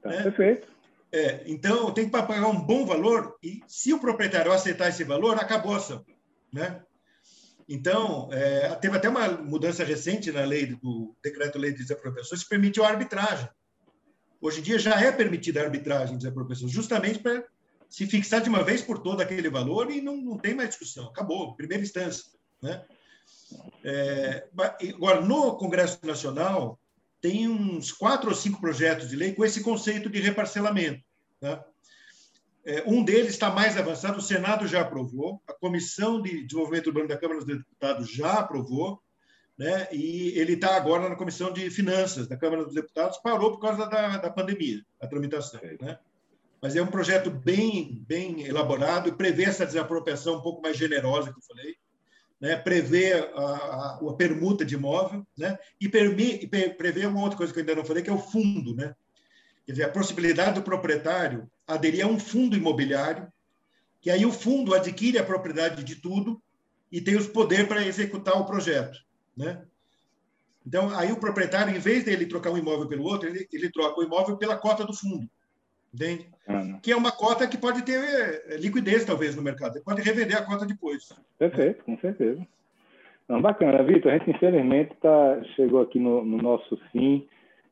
Tá, né? Perfeito. É, então, tem que pagar um bom valor e, se o proprietário aceitar esse valor, acabou a ação. Né? Então, é, teve até uma mudança recente na lei do decreto-lei de desapropriação, que permitiu a arbitragem. Hoje em dia já é permitida a arbitragem das apropriações, justamente para se fixar de uma vez por toda aquele valor e não, não tem mais discussão, acabou, primeira instância. Né? É, agora, no Congresso Nacional, tem uns quatro ou cinco projetos de lei com esse conceito de reparcelamento. Tá? É, um deles está mais avançado, o Senado já aprovou, a Comissão de Desenvolvimento Urbano da Câmara dos Deputados já aprovou, né? e ele está agora na Comissão de Finanças da Câmara dos Deputados, parou por causa da, da pandemia, a tramitação. Né? Mas é um projeto bem, bem elaborado e prevê essa desapropriação um pouco mais generosa que eu falei, né? prevê a, a, a permuta de imóvel né? e, permi, prevê uma outra coisa que eu ainda não falei, que é o fundo. Né? Quer dizer, a possibilidade do proprietário aderir a um fundo imobiliário, que aí o fundo adquire a propriedade de tudo e tem os poderes para executar o projeto. Né? Então, aí o proprietário, em vez dele trocar um imóvel pelo outro, ele, ele troca o imóvel pela cota do fundo. Entende? Que é uma cota que pode ter eh, liquidez, talvez, no mercado. Ele pode revender a cota depois. Perfeito, com certeza. Não, bacana. Vitor, a gente, infelizmente, tá, chegou aqui no, no nosso fim.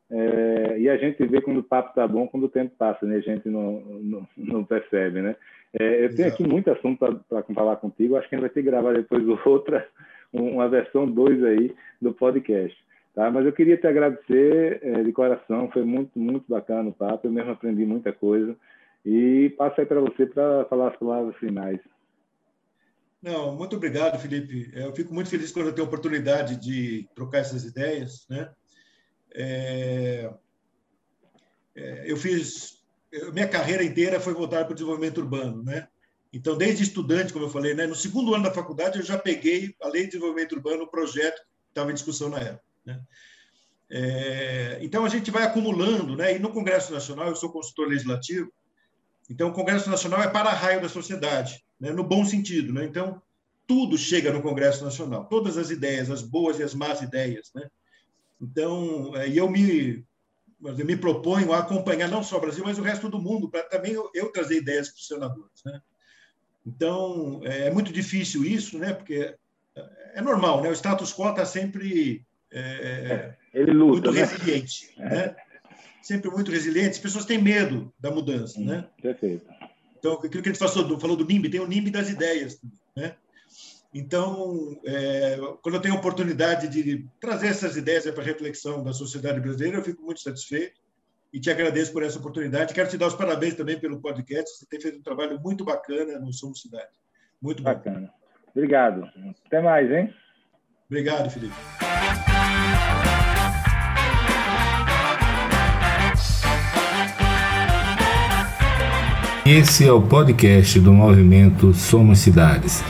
É, e a gente vê quando o papo está bom, quando o tempo passa, né? A gente não, não, não percebe, né? É, eu tenho aqui muito assunto para falar contigo. Acho que a gente vai ter que gravar depois outra, uma versão 2 aí do podcast. Tá? Mas eu queria te agradecer é, de coração, foi muito, muito bacana o papo, eu mesmo aprendi muita coisa. E passo aí para você para falar as palavras finais. Não, muito obrigado, Felipe. É, eu fico muito feliz quando eu tenho a oportunidade de trocar essas ideias. Né? É, é, eu fiz. Minha carreira inteira foi voltada para o desenvolvimento urbano. Né? Então, desde estudante, como eu falei, né? no segundo ano da faculdade, eu já peguei a Lei de Desenvolvimento Urbano, o projeto que estava em discussão na época. Né? É, então, a gente vai acumulando, né? e no Congresso Nacional, eu sou consultor legislativo, então o Congresso Nacional é para-raio da sociedade, né? no bom sentido. Né? Então, tudo chega no Congresso Nacional, todas as ideias, as boas e as más ideias. Né? Então, é, e eu me, eu me proponho a acompanhar não só o Brasil, mas o resto do mundo, para também eu, eu, trazer ideias para os senadores. Né? Então, é, é muito difícil isso, né? porque é normal, né? o status quo está sempre é, é, Ele luta, muito né? resiliente. É. Né? Sempre muito resiliente. As pessoas têm medo da mudança. Hum, né? Perfeito. Então, aquilo que a gente falou, falou do NIMB, tem o NIMB das ideias. Né? Então, é, quando eu tenho a oportunidade de trazer essas ideias para reflexão da sociedade brasileira, eu fico muito satisfeito e te agradeço por essa oportunidade. Quero te dar os parabéns também pelo podcast. Você tem feito um trabalho muito bacana no Somos Cidade. Muito bacana. Bom. Obrigado. Até mais, hein? Obrigado, Felipe. Esse é o podcast do movimento Somos Cidades.